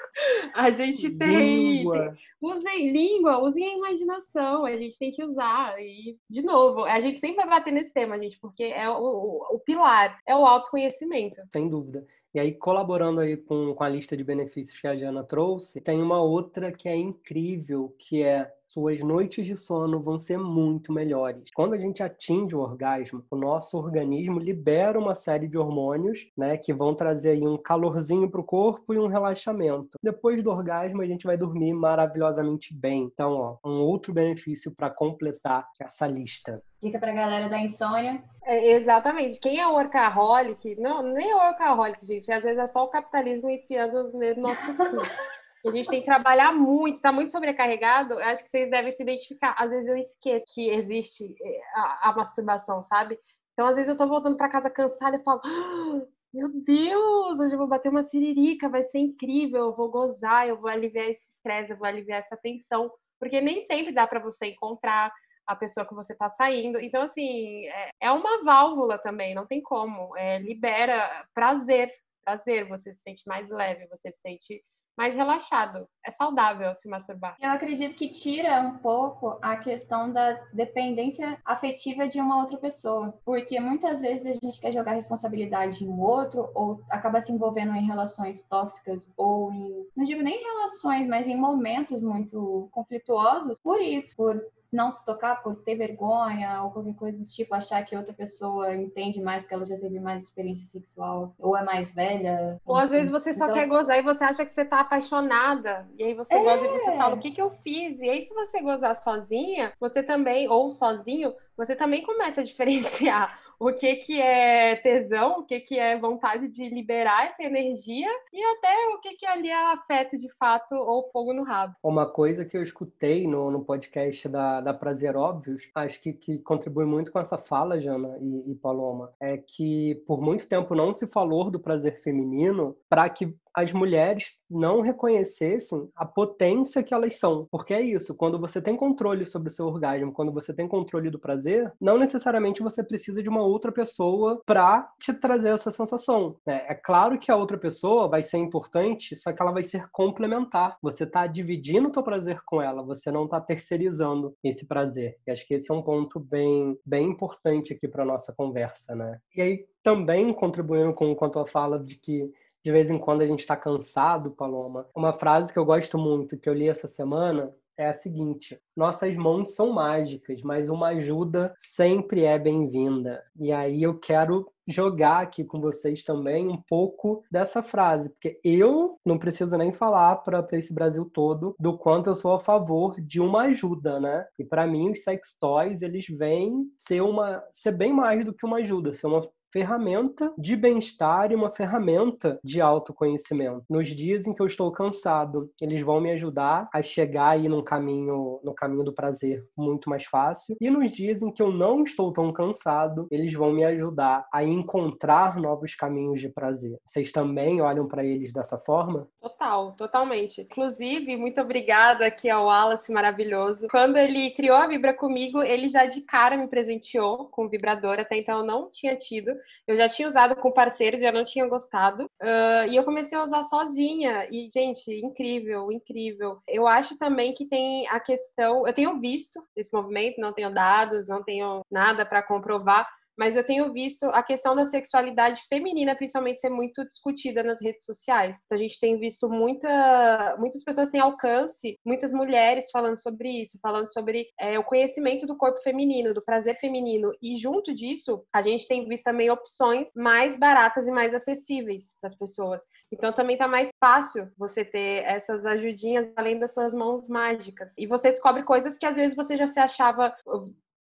a gente tem. Língua. tem usem língua, usem a imaginação, a gente tem que usar. E, de novo, a gente sempre vai bater nesse tema, gente, porque é o, o, o pilar, é o autoconhecimento. Sem dúvida. E aí, colaborando aí com, com a lista de benefícios que a Diana trouxe, tem uma outra que é incrível, que é suas noites de sono vão ser muito melhores. Quando a gente atinge o orgasmo, o nosso organismo libera uma série de hormônios, né, que vão trazer aí um calorzinho para o corpo e um relaxamento. Depois do orgasmo, a gente vai dormir maravilhosamente bem. Então, ó, um outro benefício para completar essa lista. Dica para a galera da insônia. É, exatamente. Quem é workaholic, não, nem é workaholic, gente. Às vezes é só o capitalismo enfiando no nosso cu. [laughs] A gente tem que trabalhar muito, está muito sobrecarregado. Eu acho que vocês devem se identificar. Às vezes eu esqueço que existe eh, a, a masturbação, sabe? Então, às vezes eu tô voltando para casa cansada e falo: ah, Meu Deus, hoje eu vou bater uma siririca, vai ser incrível, eu vou gozar, eu vou aliviar esse estresse, eu vou aliviar essa tensão. Porque nem sempre dá para você encontrar a pessoa que você está saindo. Então, assim, é, é, uma válvula também, não tem como. É, libera prazer, prazer, você se sente mais leve, você se sente mais relaxado. É saudável se masturbar. Eu acredito que tira um pouco a questão da dependência afetiva de uma outra pessoa. Porque muitas vezes a gente quer jogar responsabilidade em um outro ou acaba se envolvendo em relações tóxicas ou em, não digo nem relações, mas em momentos muito conflituosos por isso, por não se tocar por ter vergonha ou qualquer coisa desse tipo, achar que outra pessoa entende mais porque ela já teve mais experiência sexual ou é mais velha. Ou às vezes você só então... quer gozar e você acha que você tá apaixonada. E aí você é... goza e você fala, o que que eu fiz? E aí se você gozar sozinha, você também, ou sozinho, você também começa a diferenciar o que, que é tesão, o que, que é vontade de liberar essa energia e até o que, que ali é afeto de fato ou fogo no rabo. Uma coisa que eu escutei no, no podcast da, da Prazer Óbvios, acho que, que contribui muito com essa fala, Jana e, e Paloma, é que por muito tempo não se falou do prazer feminino para que as mulheres não reconhecessem a potência que elas são. Porque é isso, quando você tem controle sobre o seu orgasmo, quando você tem controle do prazer, não necessariamente você precisa de uma outra pessoa para te trazer essa sensação. Né? É claro que a outra pessoa vai ser importante, só que ela vai ser complementar. Você está dividindo o teu prazer com ela, você não está terceirizando esse prazer. E acho que esse é um ponto bem, bem importante aqui para nossa conversa, né? E aí também contribuindo com, com a fala de que de vez em quando a gente está cansado, Paloma. Uma frase que eu gosto muito, que eu li essa semana, é a seguinte: nossas mãos são mágicas, mas uma ajuda sempre é bem-vinda. E aí eu quero jogar aqui com vocês também um pouco dessa frase, porque eu não preciso nem falar para esse Brasil todo do quanto eu sou a favor de uma ajuda, né? E para mim os sex toys eles vêm ser uma ser bem mais do que uma ajuda, ser uma ferramenta de bem-estar e uma ferramenta de autoconhecimento. Nos dias em que eu estou cansado, eles vão me ajudar a chegar aí num caminho, no caminho do prazer muito mais fácil. E nos dias em que eu não estou tão cansado, eles vão me ajudar a encontrar novos caminhos de prazer. Vocês também olham para eles dessa forma? Total, totalmente. Inclusive, muito obrigada aqui ao Wallace maravilhoso. Quando ele criou a Vibra comigo, ele já de cara me presenteou com o vibrador, até então eu não tinha tido. Eu já tinha usado com parceiros e eu não tinha gostado. Uh, e eu comecei a usar sozinha. E, gente, incrível, incrível. Eu acho também que tem a questão. Eu tenho visto esse movimento, não tenho dados, não tenho nada para comprovar, mas eu tenho visto a questão da sexualidade feminina, principalmente, ser muito discutida nas redes sociais. Então, a gente tem visto muita, muitas pessoas têm alcance, muitas mulheres falando sobre isso, falando sobre é, o conhecimento do corpo feminino, do prazer feminino. E junto disso, a gente tem visto também opções mais baratas e mais acessíveis para as pessoas. Então, também está mais fácil você ter essas ajudinhas além das suas mãos mágicas. E você descobre coisas que às vezes você já se achava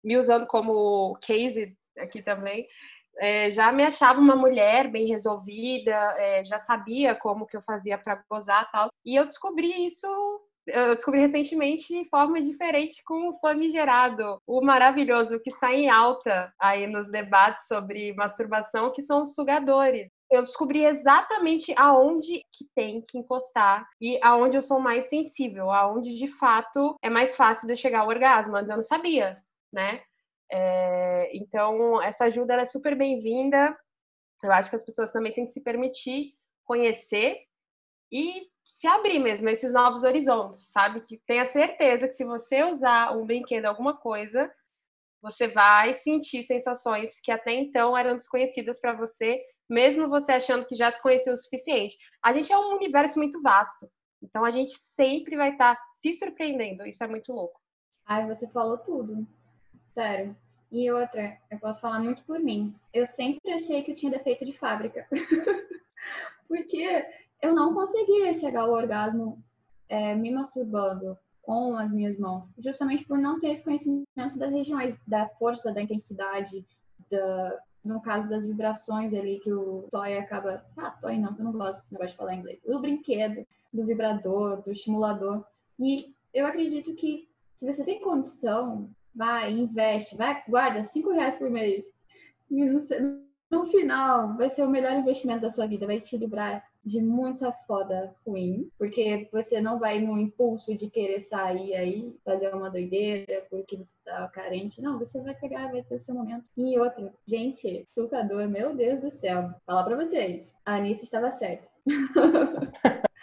me usando como case aqui também, é, já me achava uma mulher bem resolvida, é, já sabia como que eu fazia para gozar tal. E eu descobri isso, eu descobri recentemente de forma diferente com o famigerado, o maravilhoso que sai em alta aí nos debates sobre masturbação, que são os sugadores. Eu descobri exatamente aonde que tem que encostar e aonde eu sou mais sensível, aonde de fato é mais fácil de eu chegar ao orgasmo. Antes eu não sabia, né? É, então, essa ajuda é super bem-vinda. Eu acho que as pessoas também têm que se permitir conhecer e se abrir mesmo esses novos horizontes, sabe? Que tenha certeza que se você usar um brinquedo, alguma coisa, você vai sentir sensações que até então eram desconhecidas para você, mesmo você achando que já se conhecia o suficiente. A gente é um universo muito vasto, então a gente sempre vai estar tá se surpreendendo. Isso é muito louco. Ai, você falou tudo. Sério. E outra, eu posso falar muito por mim. Eu sempre achei que eu tinha defeito de fábrica. [laughs] Porque eu não conseguia chegar ao orgasmo é, me masturbando com as minhas mãos, justamente por não ter esse conhecimento das regiões, da força, da intensidade, da, no caso das vibrações ali que o toy acaba. Ah, toy não, eu não gosto desse negócio de falar inglês. Do brinquedo, do vibrador, do estimulador. E eu acredito que se você tem condição vai, investe, vai, guarda cinco reais por mês. No final, vai ser o melhor investimento da sua vida, vai te livrar de muita foda ruim, porque você não vai no impulso de querer sair aí, fazer uma doideira, porque você tá carente. Não, você vai pegar, vai ter o seu momento. E outra, gente, sucador, meu Deus do céu. Falar pra vocês, a Anitta estava certa. [laughs]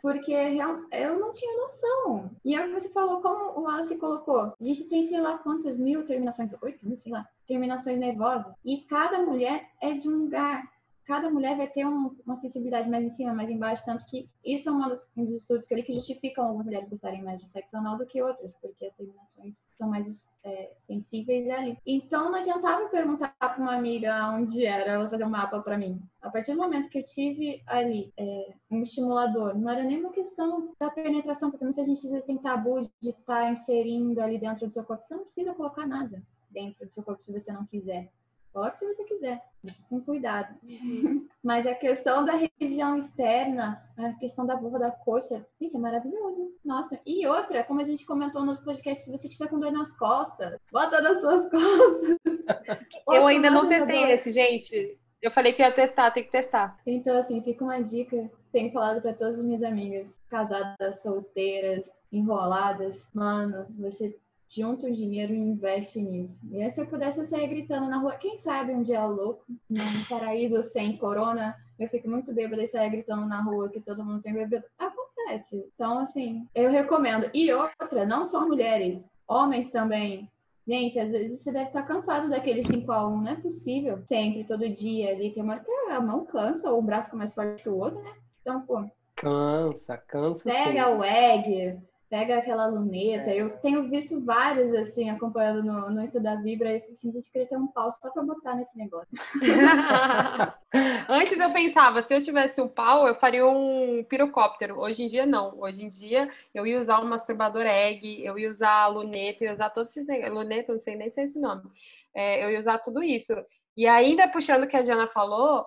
porque eu não tinha noção. E é o que você falou, como o Wallace colocou, a gente tem sei lá quantas mil terminações, oito sei lá, terminações nervosas, e cada mulher é de um lugar cada mulher vai ter um, uma sensibilidade mais em cima, mais embaixo, tanto que isso é um dos, um dos estudos que eu li que justificam algumas mulheres gostarem mais de sexo anal do que outras, porque as terminações são mais é, sensíveis ali. Então não adiantava perguntar para uma amiga onde era, ela fazer um mapa para mim. A partir do momento que eu tive ali é, um estimulador, não era nem uma questão da penetração, porque muita gente às vezes tem tabu de estar tá inserindo ali dentro do seu corpo. Você não precisa colocar nada dentro do seu corpo se você não quiser. Coloque se você quiser, com cuidado. Uhum. [laughs] Mas a questão da região externa, a questão da vulva da coxa, gente, é maravilhoso. Nossa, e outra, como a gente comentou no podcast, se você tiver com dor nas costas, bota nas suas [laughs] costas. Eu ainda não testei esse, gente. Eu falei que ia testar, tem que testar. Então, assim, fica uma dica. Tenho falado para todas as minhas amigas, casadas, solteiras, enroladas. Mano, você junta o dinheiro e investe nisso. E aí, se eu pudesse, eu sair gritando na rua. Quem sabe um dia louco, num paraíso sem corona, eu fico muito bêbada e sair gritando na rua que todo mundo tem bebida. Acontece. Então, assim, eu recomendo. E outra, não só mulheres, homens também. Gente, às vezes você deve estar cansado daquele 5 a 1 não é possível. Sempre, todo dia, ali tem uma que a mão cansa, ou o braço fica mais forte que o outro, né? Então, pô. Cansa, cansa. Pega sim. o egg, pega aquela luneta. Eu tenho visto vários, assim, acompanhando no, no Insta da Vibra, e assim, a gente queria ter um pau só pra botar nesse negócio. [laughs] Antes eu pensava, se eu tivesse um pau, eu faria um pirocóptero. Hoje em dia, não. Hoje em dia, eu ia usar um masturbador egg, eu ia usar a luneta, eu ia usar todos esses Luneta, não sei nem se é esse nome. É, eu ia usar tudo isso. E ainda puxando o que a Diana falou,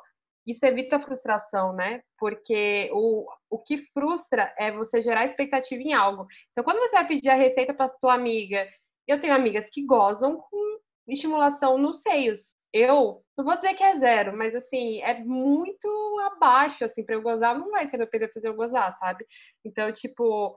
isso evita frustração, né? Porque o, o que frustra é você gerar expectativa em algo. Então, quando você vai pedir a receita para tua amiga, eu tenho amigas que gozam com estimulação nos seios. Eu não vou dizer que é zero, mas assim, é muito abaixo, assim, para eu gozar, não vai ser meu peso fazer eu gozar, sabe? Então, tipo,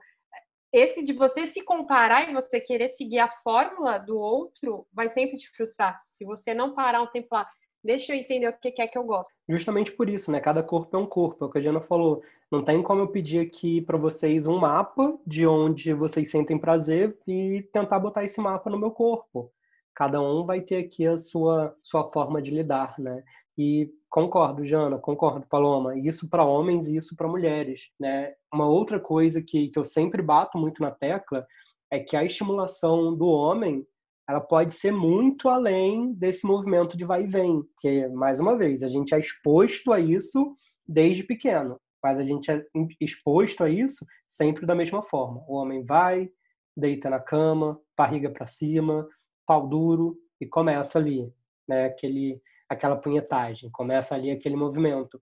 esse de você se comparar e você querer seguir a fórmula do outro vai sempre te frustrar. Se você não parar um tempo lá, Deixa eu entender o que é que eu gosto. Justamente por isso, né? Cada corpo é um corpo, é o que a Diana falou. Não tem como eu pedir aqui para vocês um mapa de onde vocês sentem prazer e tentar botar esse mapa no meu corpo. Cada um vai ter aqui a sua, sua forma de lidar, né? E concordo, Jana, concordo, Paloma. Isso para homens e isso para mulheres, né? Uma outra coisa que, que eu sempre bato muito na tecla é que a estimulação do homem ela pode ser muito além desse movimento de vai e vem, porque, mais uma vez, a gente é exposto a isso desde pequeno, mas a gente é exposto a isso sempre da mesma forma. O homem vai, deita na cama, barriga para cima, pau duro, e começa ali, né, aquele, aquela punhetagem, começa ali aquele movimento.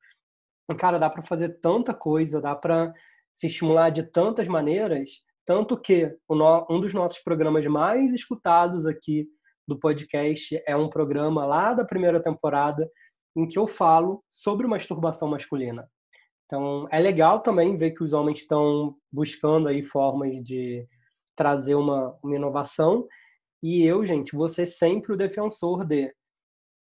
Cara, dá para fazer tanta coisa, dá para se estimular de tantas maneiras tanto que um dos nossos programas mais escutados aqui do podcast é um programa lá da primeira temporada em que eu falo sobre masturbação masculina. Então, é legal também ver que os homens estão buscando aí formas de trazer uma, uma inovação. E eu, gente, vou ser sempre o defensor de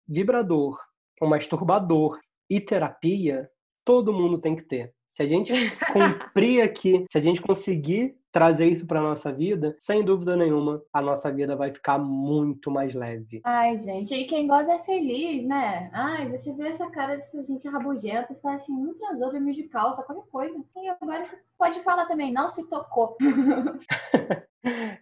vibrador, um masturbador e terapia, todo mundo tem que ter. Se a gente cumprir aqui, se a gente conseguir trazer isso para nossa vida, sem dúvida nenhuma, a nossa vida vai ficar muito mais leve. Ai, gente, e quem gosta é feliz, né? Ai, você vê essa cara de gente rabugenta, você fala assim, um transou, dormiu de calça, qualquer coisa. E agora pode falar também, não se tocou. [laughs]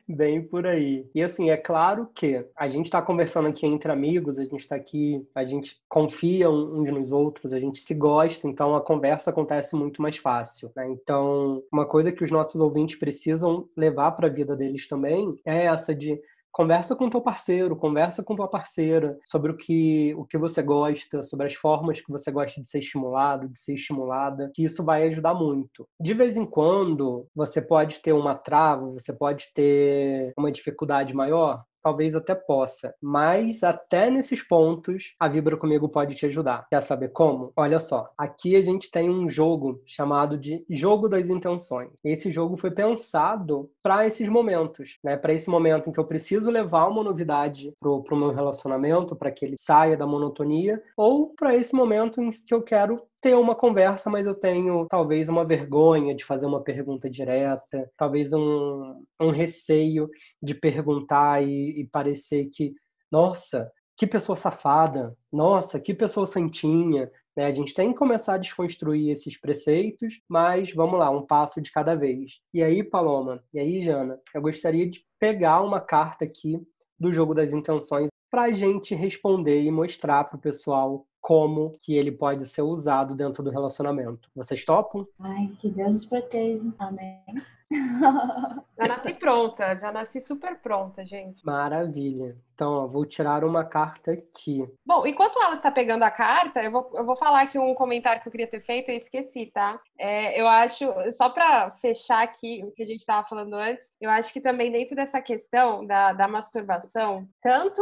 Bem por aí. E assim, é claro que a gente está conversando aqui entre amigos, a gente está aqui, a gente confia uns nos outros, a gente se gosta, então a conversa acontece muito mais fácil. Né? Então, uma coisa que os nossos ouvintes precisam levar para a vida deles também é essa de conversa com teu parceiro, conversa com tua parceira sobre o que, o que você gosta, sobre as formas que você gosta de ser estimulado, de ser estimulada, que isso vai ajudar muito. De vez em quando, você pode ter uma trava, você pode ter uma dificuldade maior, talvez até possa. Mas até nesses pontos, a Vibra Comigo pode te ajudar. Quer saber como? Olha só, aqui a gente tem um jogo chamado de Jogo das Intenções. Esse jogo foi pensado para esses momentos, né? Para esse momento em que eu preciso levar uma novidade pro, pro meu relacionamento, para que ele saia da monotonia, ou para esse momento em que eu quero ter uma conversa, mas eu tenho talvez uma vergonha de fazer uma pergunta direta, talvez um, um receio de perguntar e, e parecer que, nossa, que pessoa safada, nossa, que pessoa santinha. Né? A gente tem que começar a desconstruir esses preceitos, mas vamos lá, um passo de cada vez. E aí, Paloma, e aí, Jana, eu gostaria de pegar uma carta aqui do jogo das intenções para a gente responder e mostrar para o pessoal como que ele pode ser usado dentro do relacionamento. Vocês topam? Ai, que Deus nos proteja. Amém. Já nasci pronta, já nasci super pronta, gente. Maravilha. Então, ó, vou tirar uma carta aqui. Bom, enquanto ela está pegando a carta, eu vou, eu vou falar aqui um comentário que eu queria ter feito e esqueci, tá? É, eu acho, só para fechar aqui o que a gente estava falando antes, eu acho que também dentro dessa questão da, da masturbação, tanto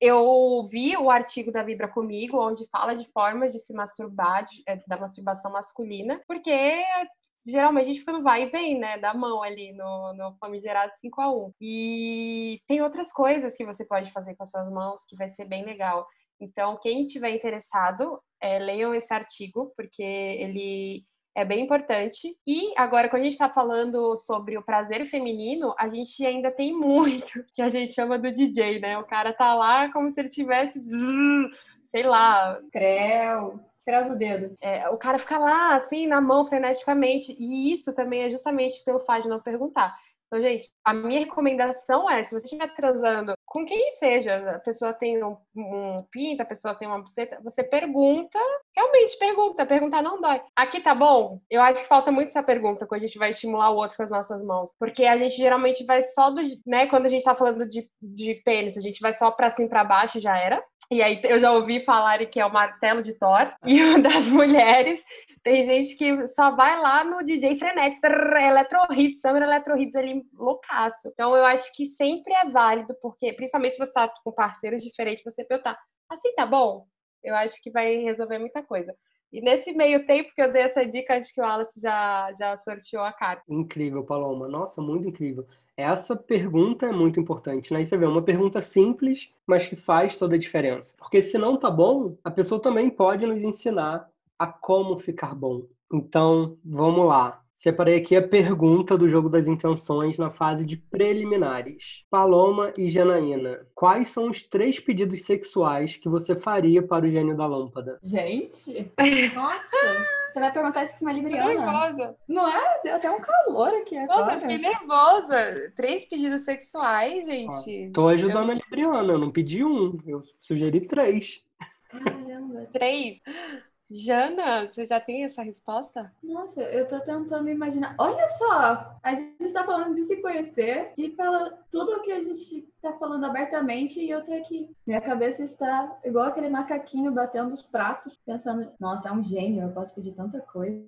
eu vi o artigo da Vibra Comigo, onde fala de formas de se masturbar, de, é, da masturbação masculina, porque geralmente a gente fica no vai e vem, né, da mão ali no, no famigerado 5 a 1 E tem outras coisas que você pode fazer com as suas mãos que vai ser bem legal. Então, quem tiver interessado, é, leiam esse artigo, porque ele é bem importante. E agora, quando a gente está falando sobre o prazer feminino, a gente ainda tem muito [laughs] que a gente chama do DJ, né? O cara tá lá como se ele tivesse, sei lá. Creu. Creu do dedo. É, o cara fica lá, assim, na mão, freneticamente. E isso também é justamente pelo fato de não perguntar. Então, gente, a minha recomendação é, se você estiver transando com quem seja, a pessoa tem um, um pinta, a pessoa tem uma buceta, você pergunta, realmente pergunta, perguntar não dói. Aqui tá bom? Eu acho que falta muito essa pergunta quando a gente vai estimular o outro com as nossas mãos, porque a gente geralmente vai só do, né, quando a gente tá falando de, de pênis, a gente vai só pra cima e pra baixo já era. E aí eu já ouvi falarem que é o martelo de Thor. E o [laughs] das mulheres tem gente que só vai lá no DJ frenético, electro hits, summer electro hits ali, loucaço. Então eu acho que sempre é válido, porque principalmente se você tá com parceiros diferentes, você perguntar, assim tá bom? Eu acho que vai resolver muita coisa. E nesse meio tempo que eu dei essa dica, acho que o Wallace já, já sorteou a carta. Incrível, Paloma. Nossa, muito incrível. Essa pergunta é muito importante, né? Você vê, uma pergunta simples, mas que faz toda a diferença. Porque se não tá bom, a pessoa também pode nos ensinar a como ficar bom. Então, vamos lá. Separei aqui a pergunta do jogo das intenções na fase de preliminares. Paloma e Janaína, quais são os três pedidos sexuais que você faria para o gênio da lâmpada? Gente, [laughs] nossa, você vai perguntar isso para uma libriana. nervosa. Não é? Deu até um calor aqui Nossa, agora. fiquei nervosa. Três pedidos sexuais, gente. Tô ajudando a libriana, eu não pedi um, eu sugeri três. Caramba. Três. Jana, você já tem essa resposta? Nossa, eu tô tentando imaginar. Olha só, a gente tá falando de se conhecer, de falar tudo o que a gente tá falando abertamente e eu tô aqui. Minha cabeça está igual aquele macaquinho batendo os pratos, pensando, nossa, é um gênio, eu posso pedir tanta coisa.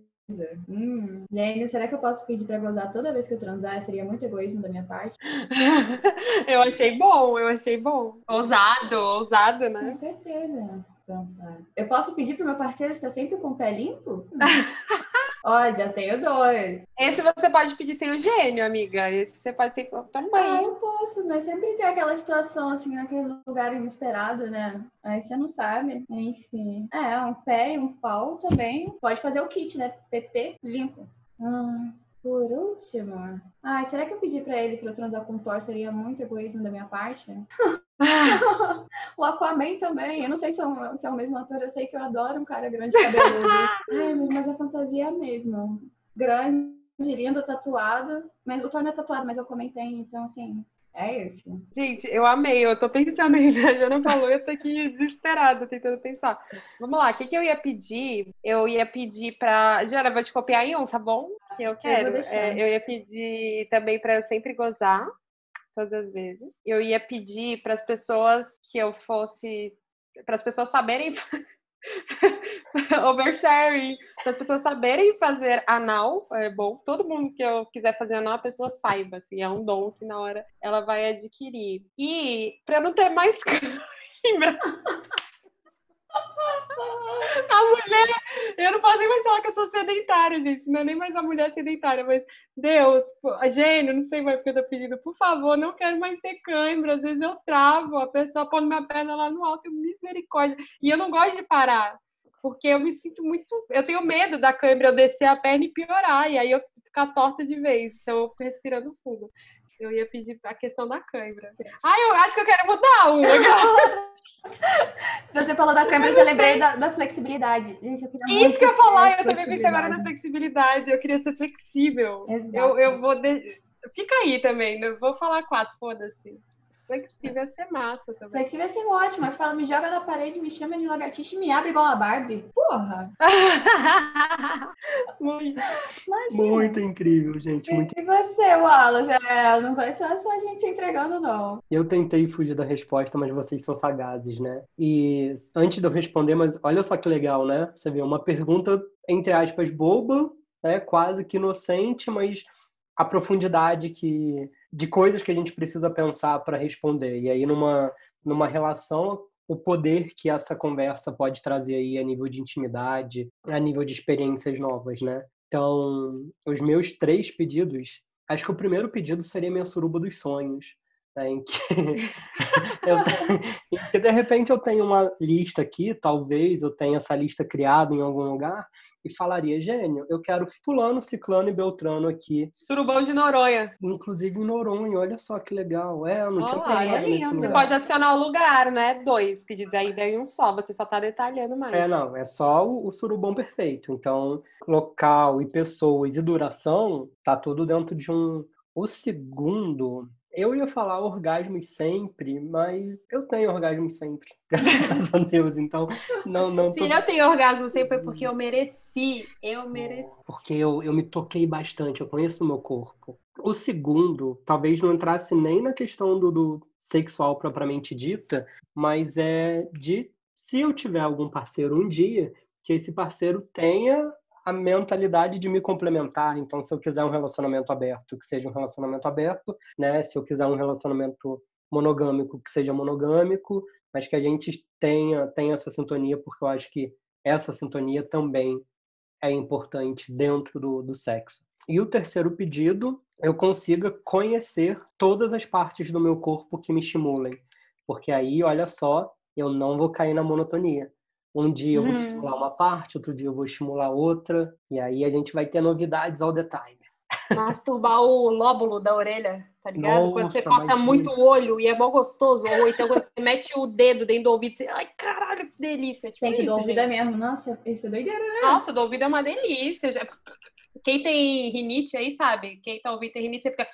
Hum, gênio, será que eu posso pedir pra gozar toda vez que eu transar? Seria muito egoísmo da minha parte? [laughs] eu achei bom, eu achei bom. Ousado, ousado, né? Com certeza. Pensar. Eu posso pedir pro meu parceiro estar sempre com o pé limpo? [laughs] Ó, já tenho dois. Esse você pode pedir sem o gênio, amiga. Esse você pode ser Ah, também. eu posso, mas sempre tem aquela situação assim, naquele lugar inesperado, né? Aí você não sabe. Enfim. É, um pé e um pau também. Pode fazer o kit, né? PP limpo. Hum, por último. Ai, será que eu pedir pra ele pra eu transar com o Thor seria muito egoísmo da minha parte? [laughs] o Aquaman também. Eu não sei se é, um, se é o mesmo ator, eu sei que eu adoro um cara grande cabeludo. [laughs] Ai, mas a fantasia é a mesma. Grande, lindo, tatuado. Mas o Thor não é tatuado, mas eu comentei, então assim, é isso. Gente, eu amei. Eu tô pensando ainda. [laughs] A Jana falou, eu tô aqui desesperada, tentando pensar. Vamos lá, o que, que eu ia pedir? Eu ia pedir pra. Jana, vou te copiar em um, tá bom? Que eu quero. deixar. É, eu ia pedir também pra eu sempre gozar, todas as vezes. Eu ia pedir para as pessoas que eu fosse. Para as pessoas saberem. [laughs] [laughs] Oversharing. Para as pessoas saberem fazer anal, é bom. Todo mundo que eu quiser fazer anal, a pessoa saiba, assim, é um dom que na hora ela vai adquirir. E para não ter mais. [laughs] A mulher, eu não posso nem mais falar que eu sou sedentária, gente. Não é nem mais a mulher sedentária, mas Deus, gênio, não sei mais porque eu tô pedindo, por favor, não quero mais ter cãibra. Às vezes eu travo, a pessoa põe minha perna lá no alto, misericórdia. E eu não gosto de parar, porque eu me sinto muito. Eu tenho medo da cãibra eu descer a perna e piorar, e aí eu ficar torta de vez. Então eu fico respirando fundo. Eu ia pedir a questão da cãibra. Ah, eu acho que eu quero mudar uma. [laughs] Você falou da câmera, eu já lembrei da, da flexibilidade. Gente, Isso que eu falar, eu também pensei agora na flexibilidade. Eu queria ser flexível. Exato. Eu, eu vou. De... Fica aí também, eu vou falar quatro, foda-se. Flexível ia ser massa também. Flexível é ser ótimo. Aí fala, me joga na parede, me chama de lagartixa e me abre igual a Barbie. Porra! [laughs] Muito. Imagina. Muito incrível, gente. Muito... E você, Wallace? É, não vai ser só a gente se entregando, não. Eu tentei fugir da resposta, mas vocês são sagazes, né? E antes de eu responder, mas olha só que legal, né? Você vê uma pergunta, entre aspas, boba, né? Quase que inocente, mas a profundidade que de coisas que a gente precisa pensar para responder. E aí numa numa relação o poder que essa conversa pode trazer aí a nível de intimidade, a nível de experiências novas, né? Então, os meus três pedidos, acho que o primeiro pedido seria minha suruba dos sonhos, né? em, que [laughs] eu, em que de repente eu tenho uma lista aqui, talvez eu tenha essa lista criada em algum lugar e falaria, gênio, eu quero fulano, ciclano e beltrano aqui, Surubão de Noronha. inclusive em Noronha, olha só que legal. É, eu não tinha Olha, pensado é nesse. Você lugar. pode adicionar o lugar, né? Dois pedidos aí, daí um só. Você só tá detalhando mais. É, não, é só o, o surubão perfeito. Então, local e pessoas e duração, tá tudo dentro de um, O segundo, eu ia falar orgasmos sempre, mas eu tenho orgasmo sempre, [laughs] [laughs] graças a Deus. Então, não, não. Tô... Se eu tenho orgasmo sempre foi porque eu mereci. Eu mereci. Porque eu, eu me toquei bastante, eu conheço o meu corpo. O segundo, talvez não entrasse nem na questão do, do sexual propriamente dita, mas é de se eu tiver algum parceiro um dia, que esse parceiro tenha a mentalidade de me complementar. Então, se eu quiser um relacionamento aberto, que seja um relacionamento aberto, né? Se eu quiser um relacionamento monogâmico, que seja monogâmico, mas que a gente tenha, tenha essa sintonia, porque eu acho que essa sintonia também é importante dentro do, do sexo. E o terceiro pedido, eu consiga conhecer todas as partes do meu corpo que me estimulem. Porque aí, olha só, eu não vou cair na monotonia. Um dia eu vou uhum. estimular uma parte, outro dia eu vou estimular outra, e aí a gente vai ter novidades all the time. Masturbar o lóbulo da orelha, tá ligado? Nossa, quando você passa imagina. muito o olho e é mó gostoso, ou então quando você mete o dedo dentro do ouvido, você, ai caralho, que delícia. Tipo gente, isso, do ouvido é mesmo, nossa, isso é doideira, né? Nossa, do ouvido é uma delícia. Quem tem rinite aí, sabe? Quem tá ouvindo tem rinite, você fica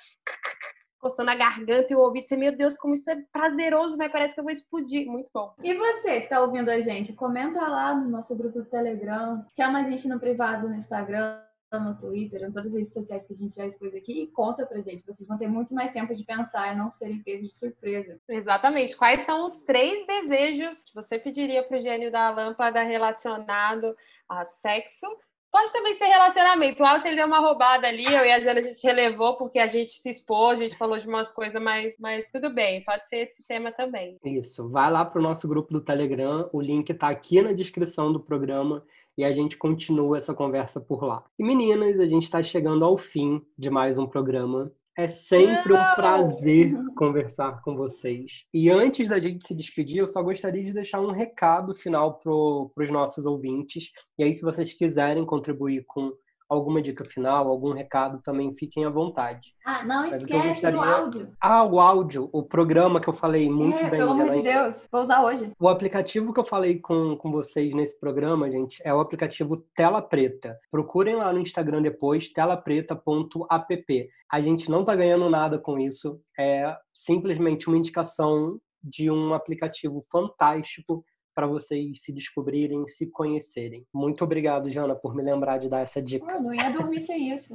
coçando a garganta e o ouvido, você, meu Deus, como isso é prazeroso, mas parece que eu vou explodir. Muito bom. E você que tá ouvindo a gente, comenta lá no nosso grupo do Telegram, chama a gente no privado no Instagram, no Twitter, em todas as redes sociais que a gente já expôs aqui e conta pra gente. Vocês vão ter muito mais tempo de pensar e não serem pegos de surpresa. Exatamente. Quais são os três desejos que você pediria pro gênio da lâmpada relacionado a sexo, Pode também ser relacionamento. O Alisson ele deu uma roubada ali, eu e a Jana a gente relevou porque a gente se expôs, a gente falou de umas coisas, mas, mas tudo bem, pode ser esse tema também. Isso, vai lá para o nosso grupo do Telegram, o link está aqui na descrição do programa e a gente continua essa conversa por lá. E meninas, a gente está chegando ao fim de mais um programa. É sempre um prazer conversar com vocês. E antes da gente se despedir, eu só gostaria de deixar um recado final para os nossos ouvintes. E aí, se vocês quiserem contribuir com alguma dica final, algum recado, também fiquem à vontade. Ah, não Mas esquece gostaria... do áudio. Ah, o áudio, o programa que eu falei muito é, bem. Pelo amor de Deus, vou usar hoje. O aplicativo que eu falei com, com vocês nesse programa, gente, é o aplicativo Tela Preta. Procurem lá no Instagram depois, telapreta.app. A gente não tá ganhando nada com isso, é simplesmente uma indicação de um aplicativo fantástico para vocês se descobrirem, se conhecerem. Muito obrigado, Jana, por me lembrar de dar essa dica. Eu não ia dormir sem isso.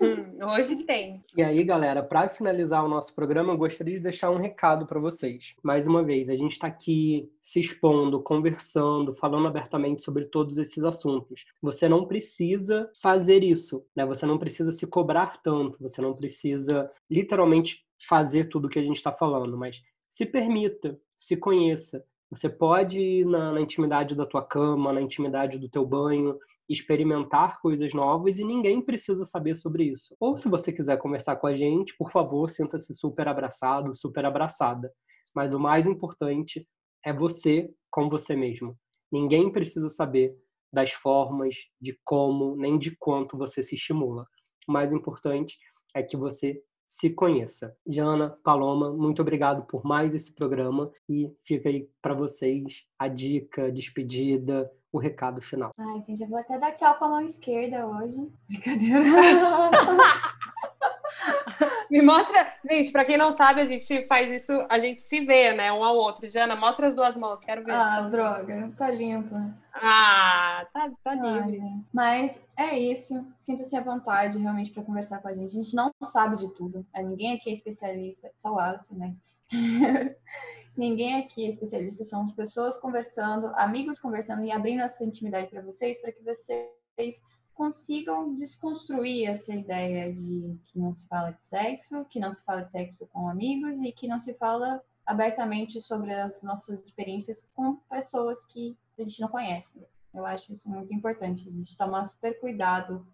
Hum, [laughs] hoje tem. E aí, galera, para finalizar o nosso programa, eu gostaria de deixar um recado para vocês. Mais uma vez, a gente está aqui se expondo, conversando, falando abertamente sobre todos esses assuntos. Você não precisa fazer isso, né? Você não precisa se cobrar tanto, você não precisa literalmente fazer tudo o que a gente está falando, mas se permita, se conheça, você pode ir na, na, intimidade da tua cama, na intimidade do teu banho, experimentar coisas novas e ninguém precisa saber sobre isso. Ou se você quiser conversar com a gente, por favor, sinta-se super abraçado, super abraçada. Mas o mais importante é você com você mesmo. Ninguém precisa saber das formas, de como, nem de quanto você se estimula. O mais importante é que você se conheça. Jana, Paloma, muito obrigado por mais esse programa e fica aí para vocês a dica, a despedida, o recado final. Ai, gente, eu vou até dar tchau com a mão esquerda hoje. Brincadeira. [laughs] [laughs] [laughs] [laughs] Me mostra, gente, pra quem não sabe, a gente faz isso, a gente se vê, né, um ao outro. Jana, mostra as duas mãos, quero ver. Ah, droga, tá limpa. Ah, tá, tá livre. Mas é isso, sinta-se à vontade realmente para conversar com a gente. A gente não sabe de tudo, né? ninguém aqui é especialista, só o Alisson, mas... [laughs] ninguém aqui é especialista, são pessoas conversando, amigos conversando e abrindo essa intimidade para vocês, para que vocês consigam desconstruir essa ideia de que não se fala de sexo, que não se fala de sexo com amigos e que não se fala abertamente sobre as nossas experiências com pessoas que a gente não conhece. Eu acho isso muito importante, a gente tomar super cuidado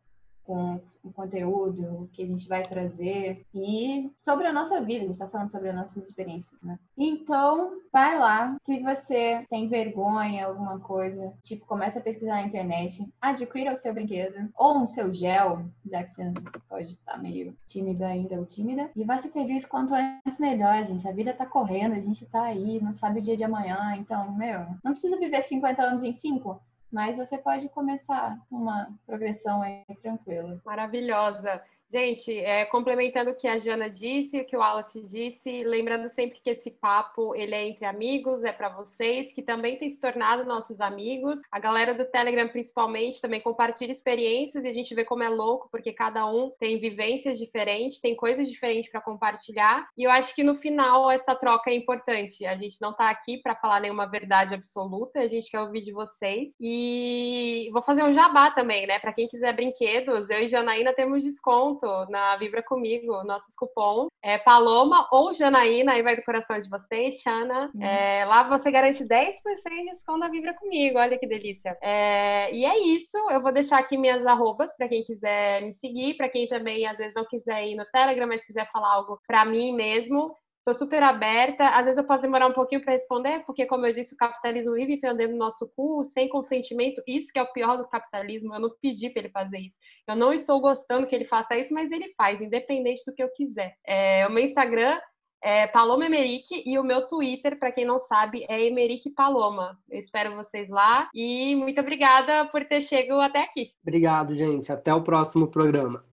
com o conteúdo que a gente vai trazer e sobre a nossa vida, a gente está falando sobre as nossas experiências, né? Então, vai lá, se você tem vergonha, alguma coisa, tipo, começa a pesquisar na internet, adquira o seu brinquedo ou o seu gel, já que você pode estar meio tímida ainda ou tímida, e vá ser feliz quanto antes melhor, gente. A vida tá correndo, a gente tá aí, não sabe o dia de amanhã, então, meu, não precisa viver 50 anos em 5, mas você pode começar uma progressão aí tranquila. Maravilhosa. Gente, é, complementando o que a Jana disse, o que o Wallace disse, lembrando sempre que esse papo ele é entre amigos, é para vocês que também têm se tornado nossos amigos. A galera do Telegram, principalmente, também compartilha experiências e a gente vê como é louco, porque cada um tem vivências diferentes, tem coisas diferentes para compartilhar. E eu acho que no final essa troca é importante. A gente não está aqui para falar nenhuma verdade absoluta, a gente quer ouvir de vocês. E vou fazer um jabá também, né? Para quem quiser brinquedos, eu e Janaína temos desconto na Vibra Comigo, nossos cupons é Paloma ou Janaína, aí vai do coração de vocês, Xana. Uhum. É, lá você garante 10% de desconto na Vibra Comigo, olha que delícia. É, e é isso, eu vou deixar aqui minhas arrobas para quem quiser me seguir, para quem também às vezes não quiser ir no Telegram, mas quiser falar algo para mim mesmo. Estou super aberta. Às vezes eu posso demorar um pouquinho para responder, porque, como eu disse, o capitalismo vive entendendo no nosso cu, sem consentimento. Isso que é o pior do capitalismo. Eu não pedi para ele fazer isso. Eu não estou gostando que ele faça isso, mas ele faz, independente do que eu quiser. É, o meu Instagram é Paloma Emerick e o meu Twitter, para quem não sabe, é Emerick Paloma. Eu espero vocês lá e muito obrigada por ter chegado até aqui. Obrigado, gente. Até o próximo programa.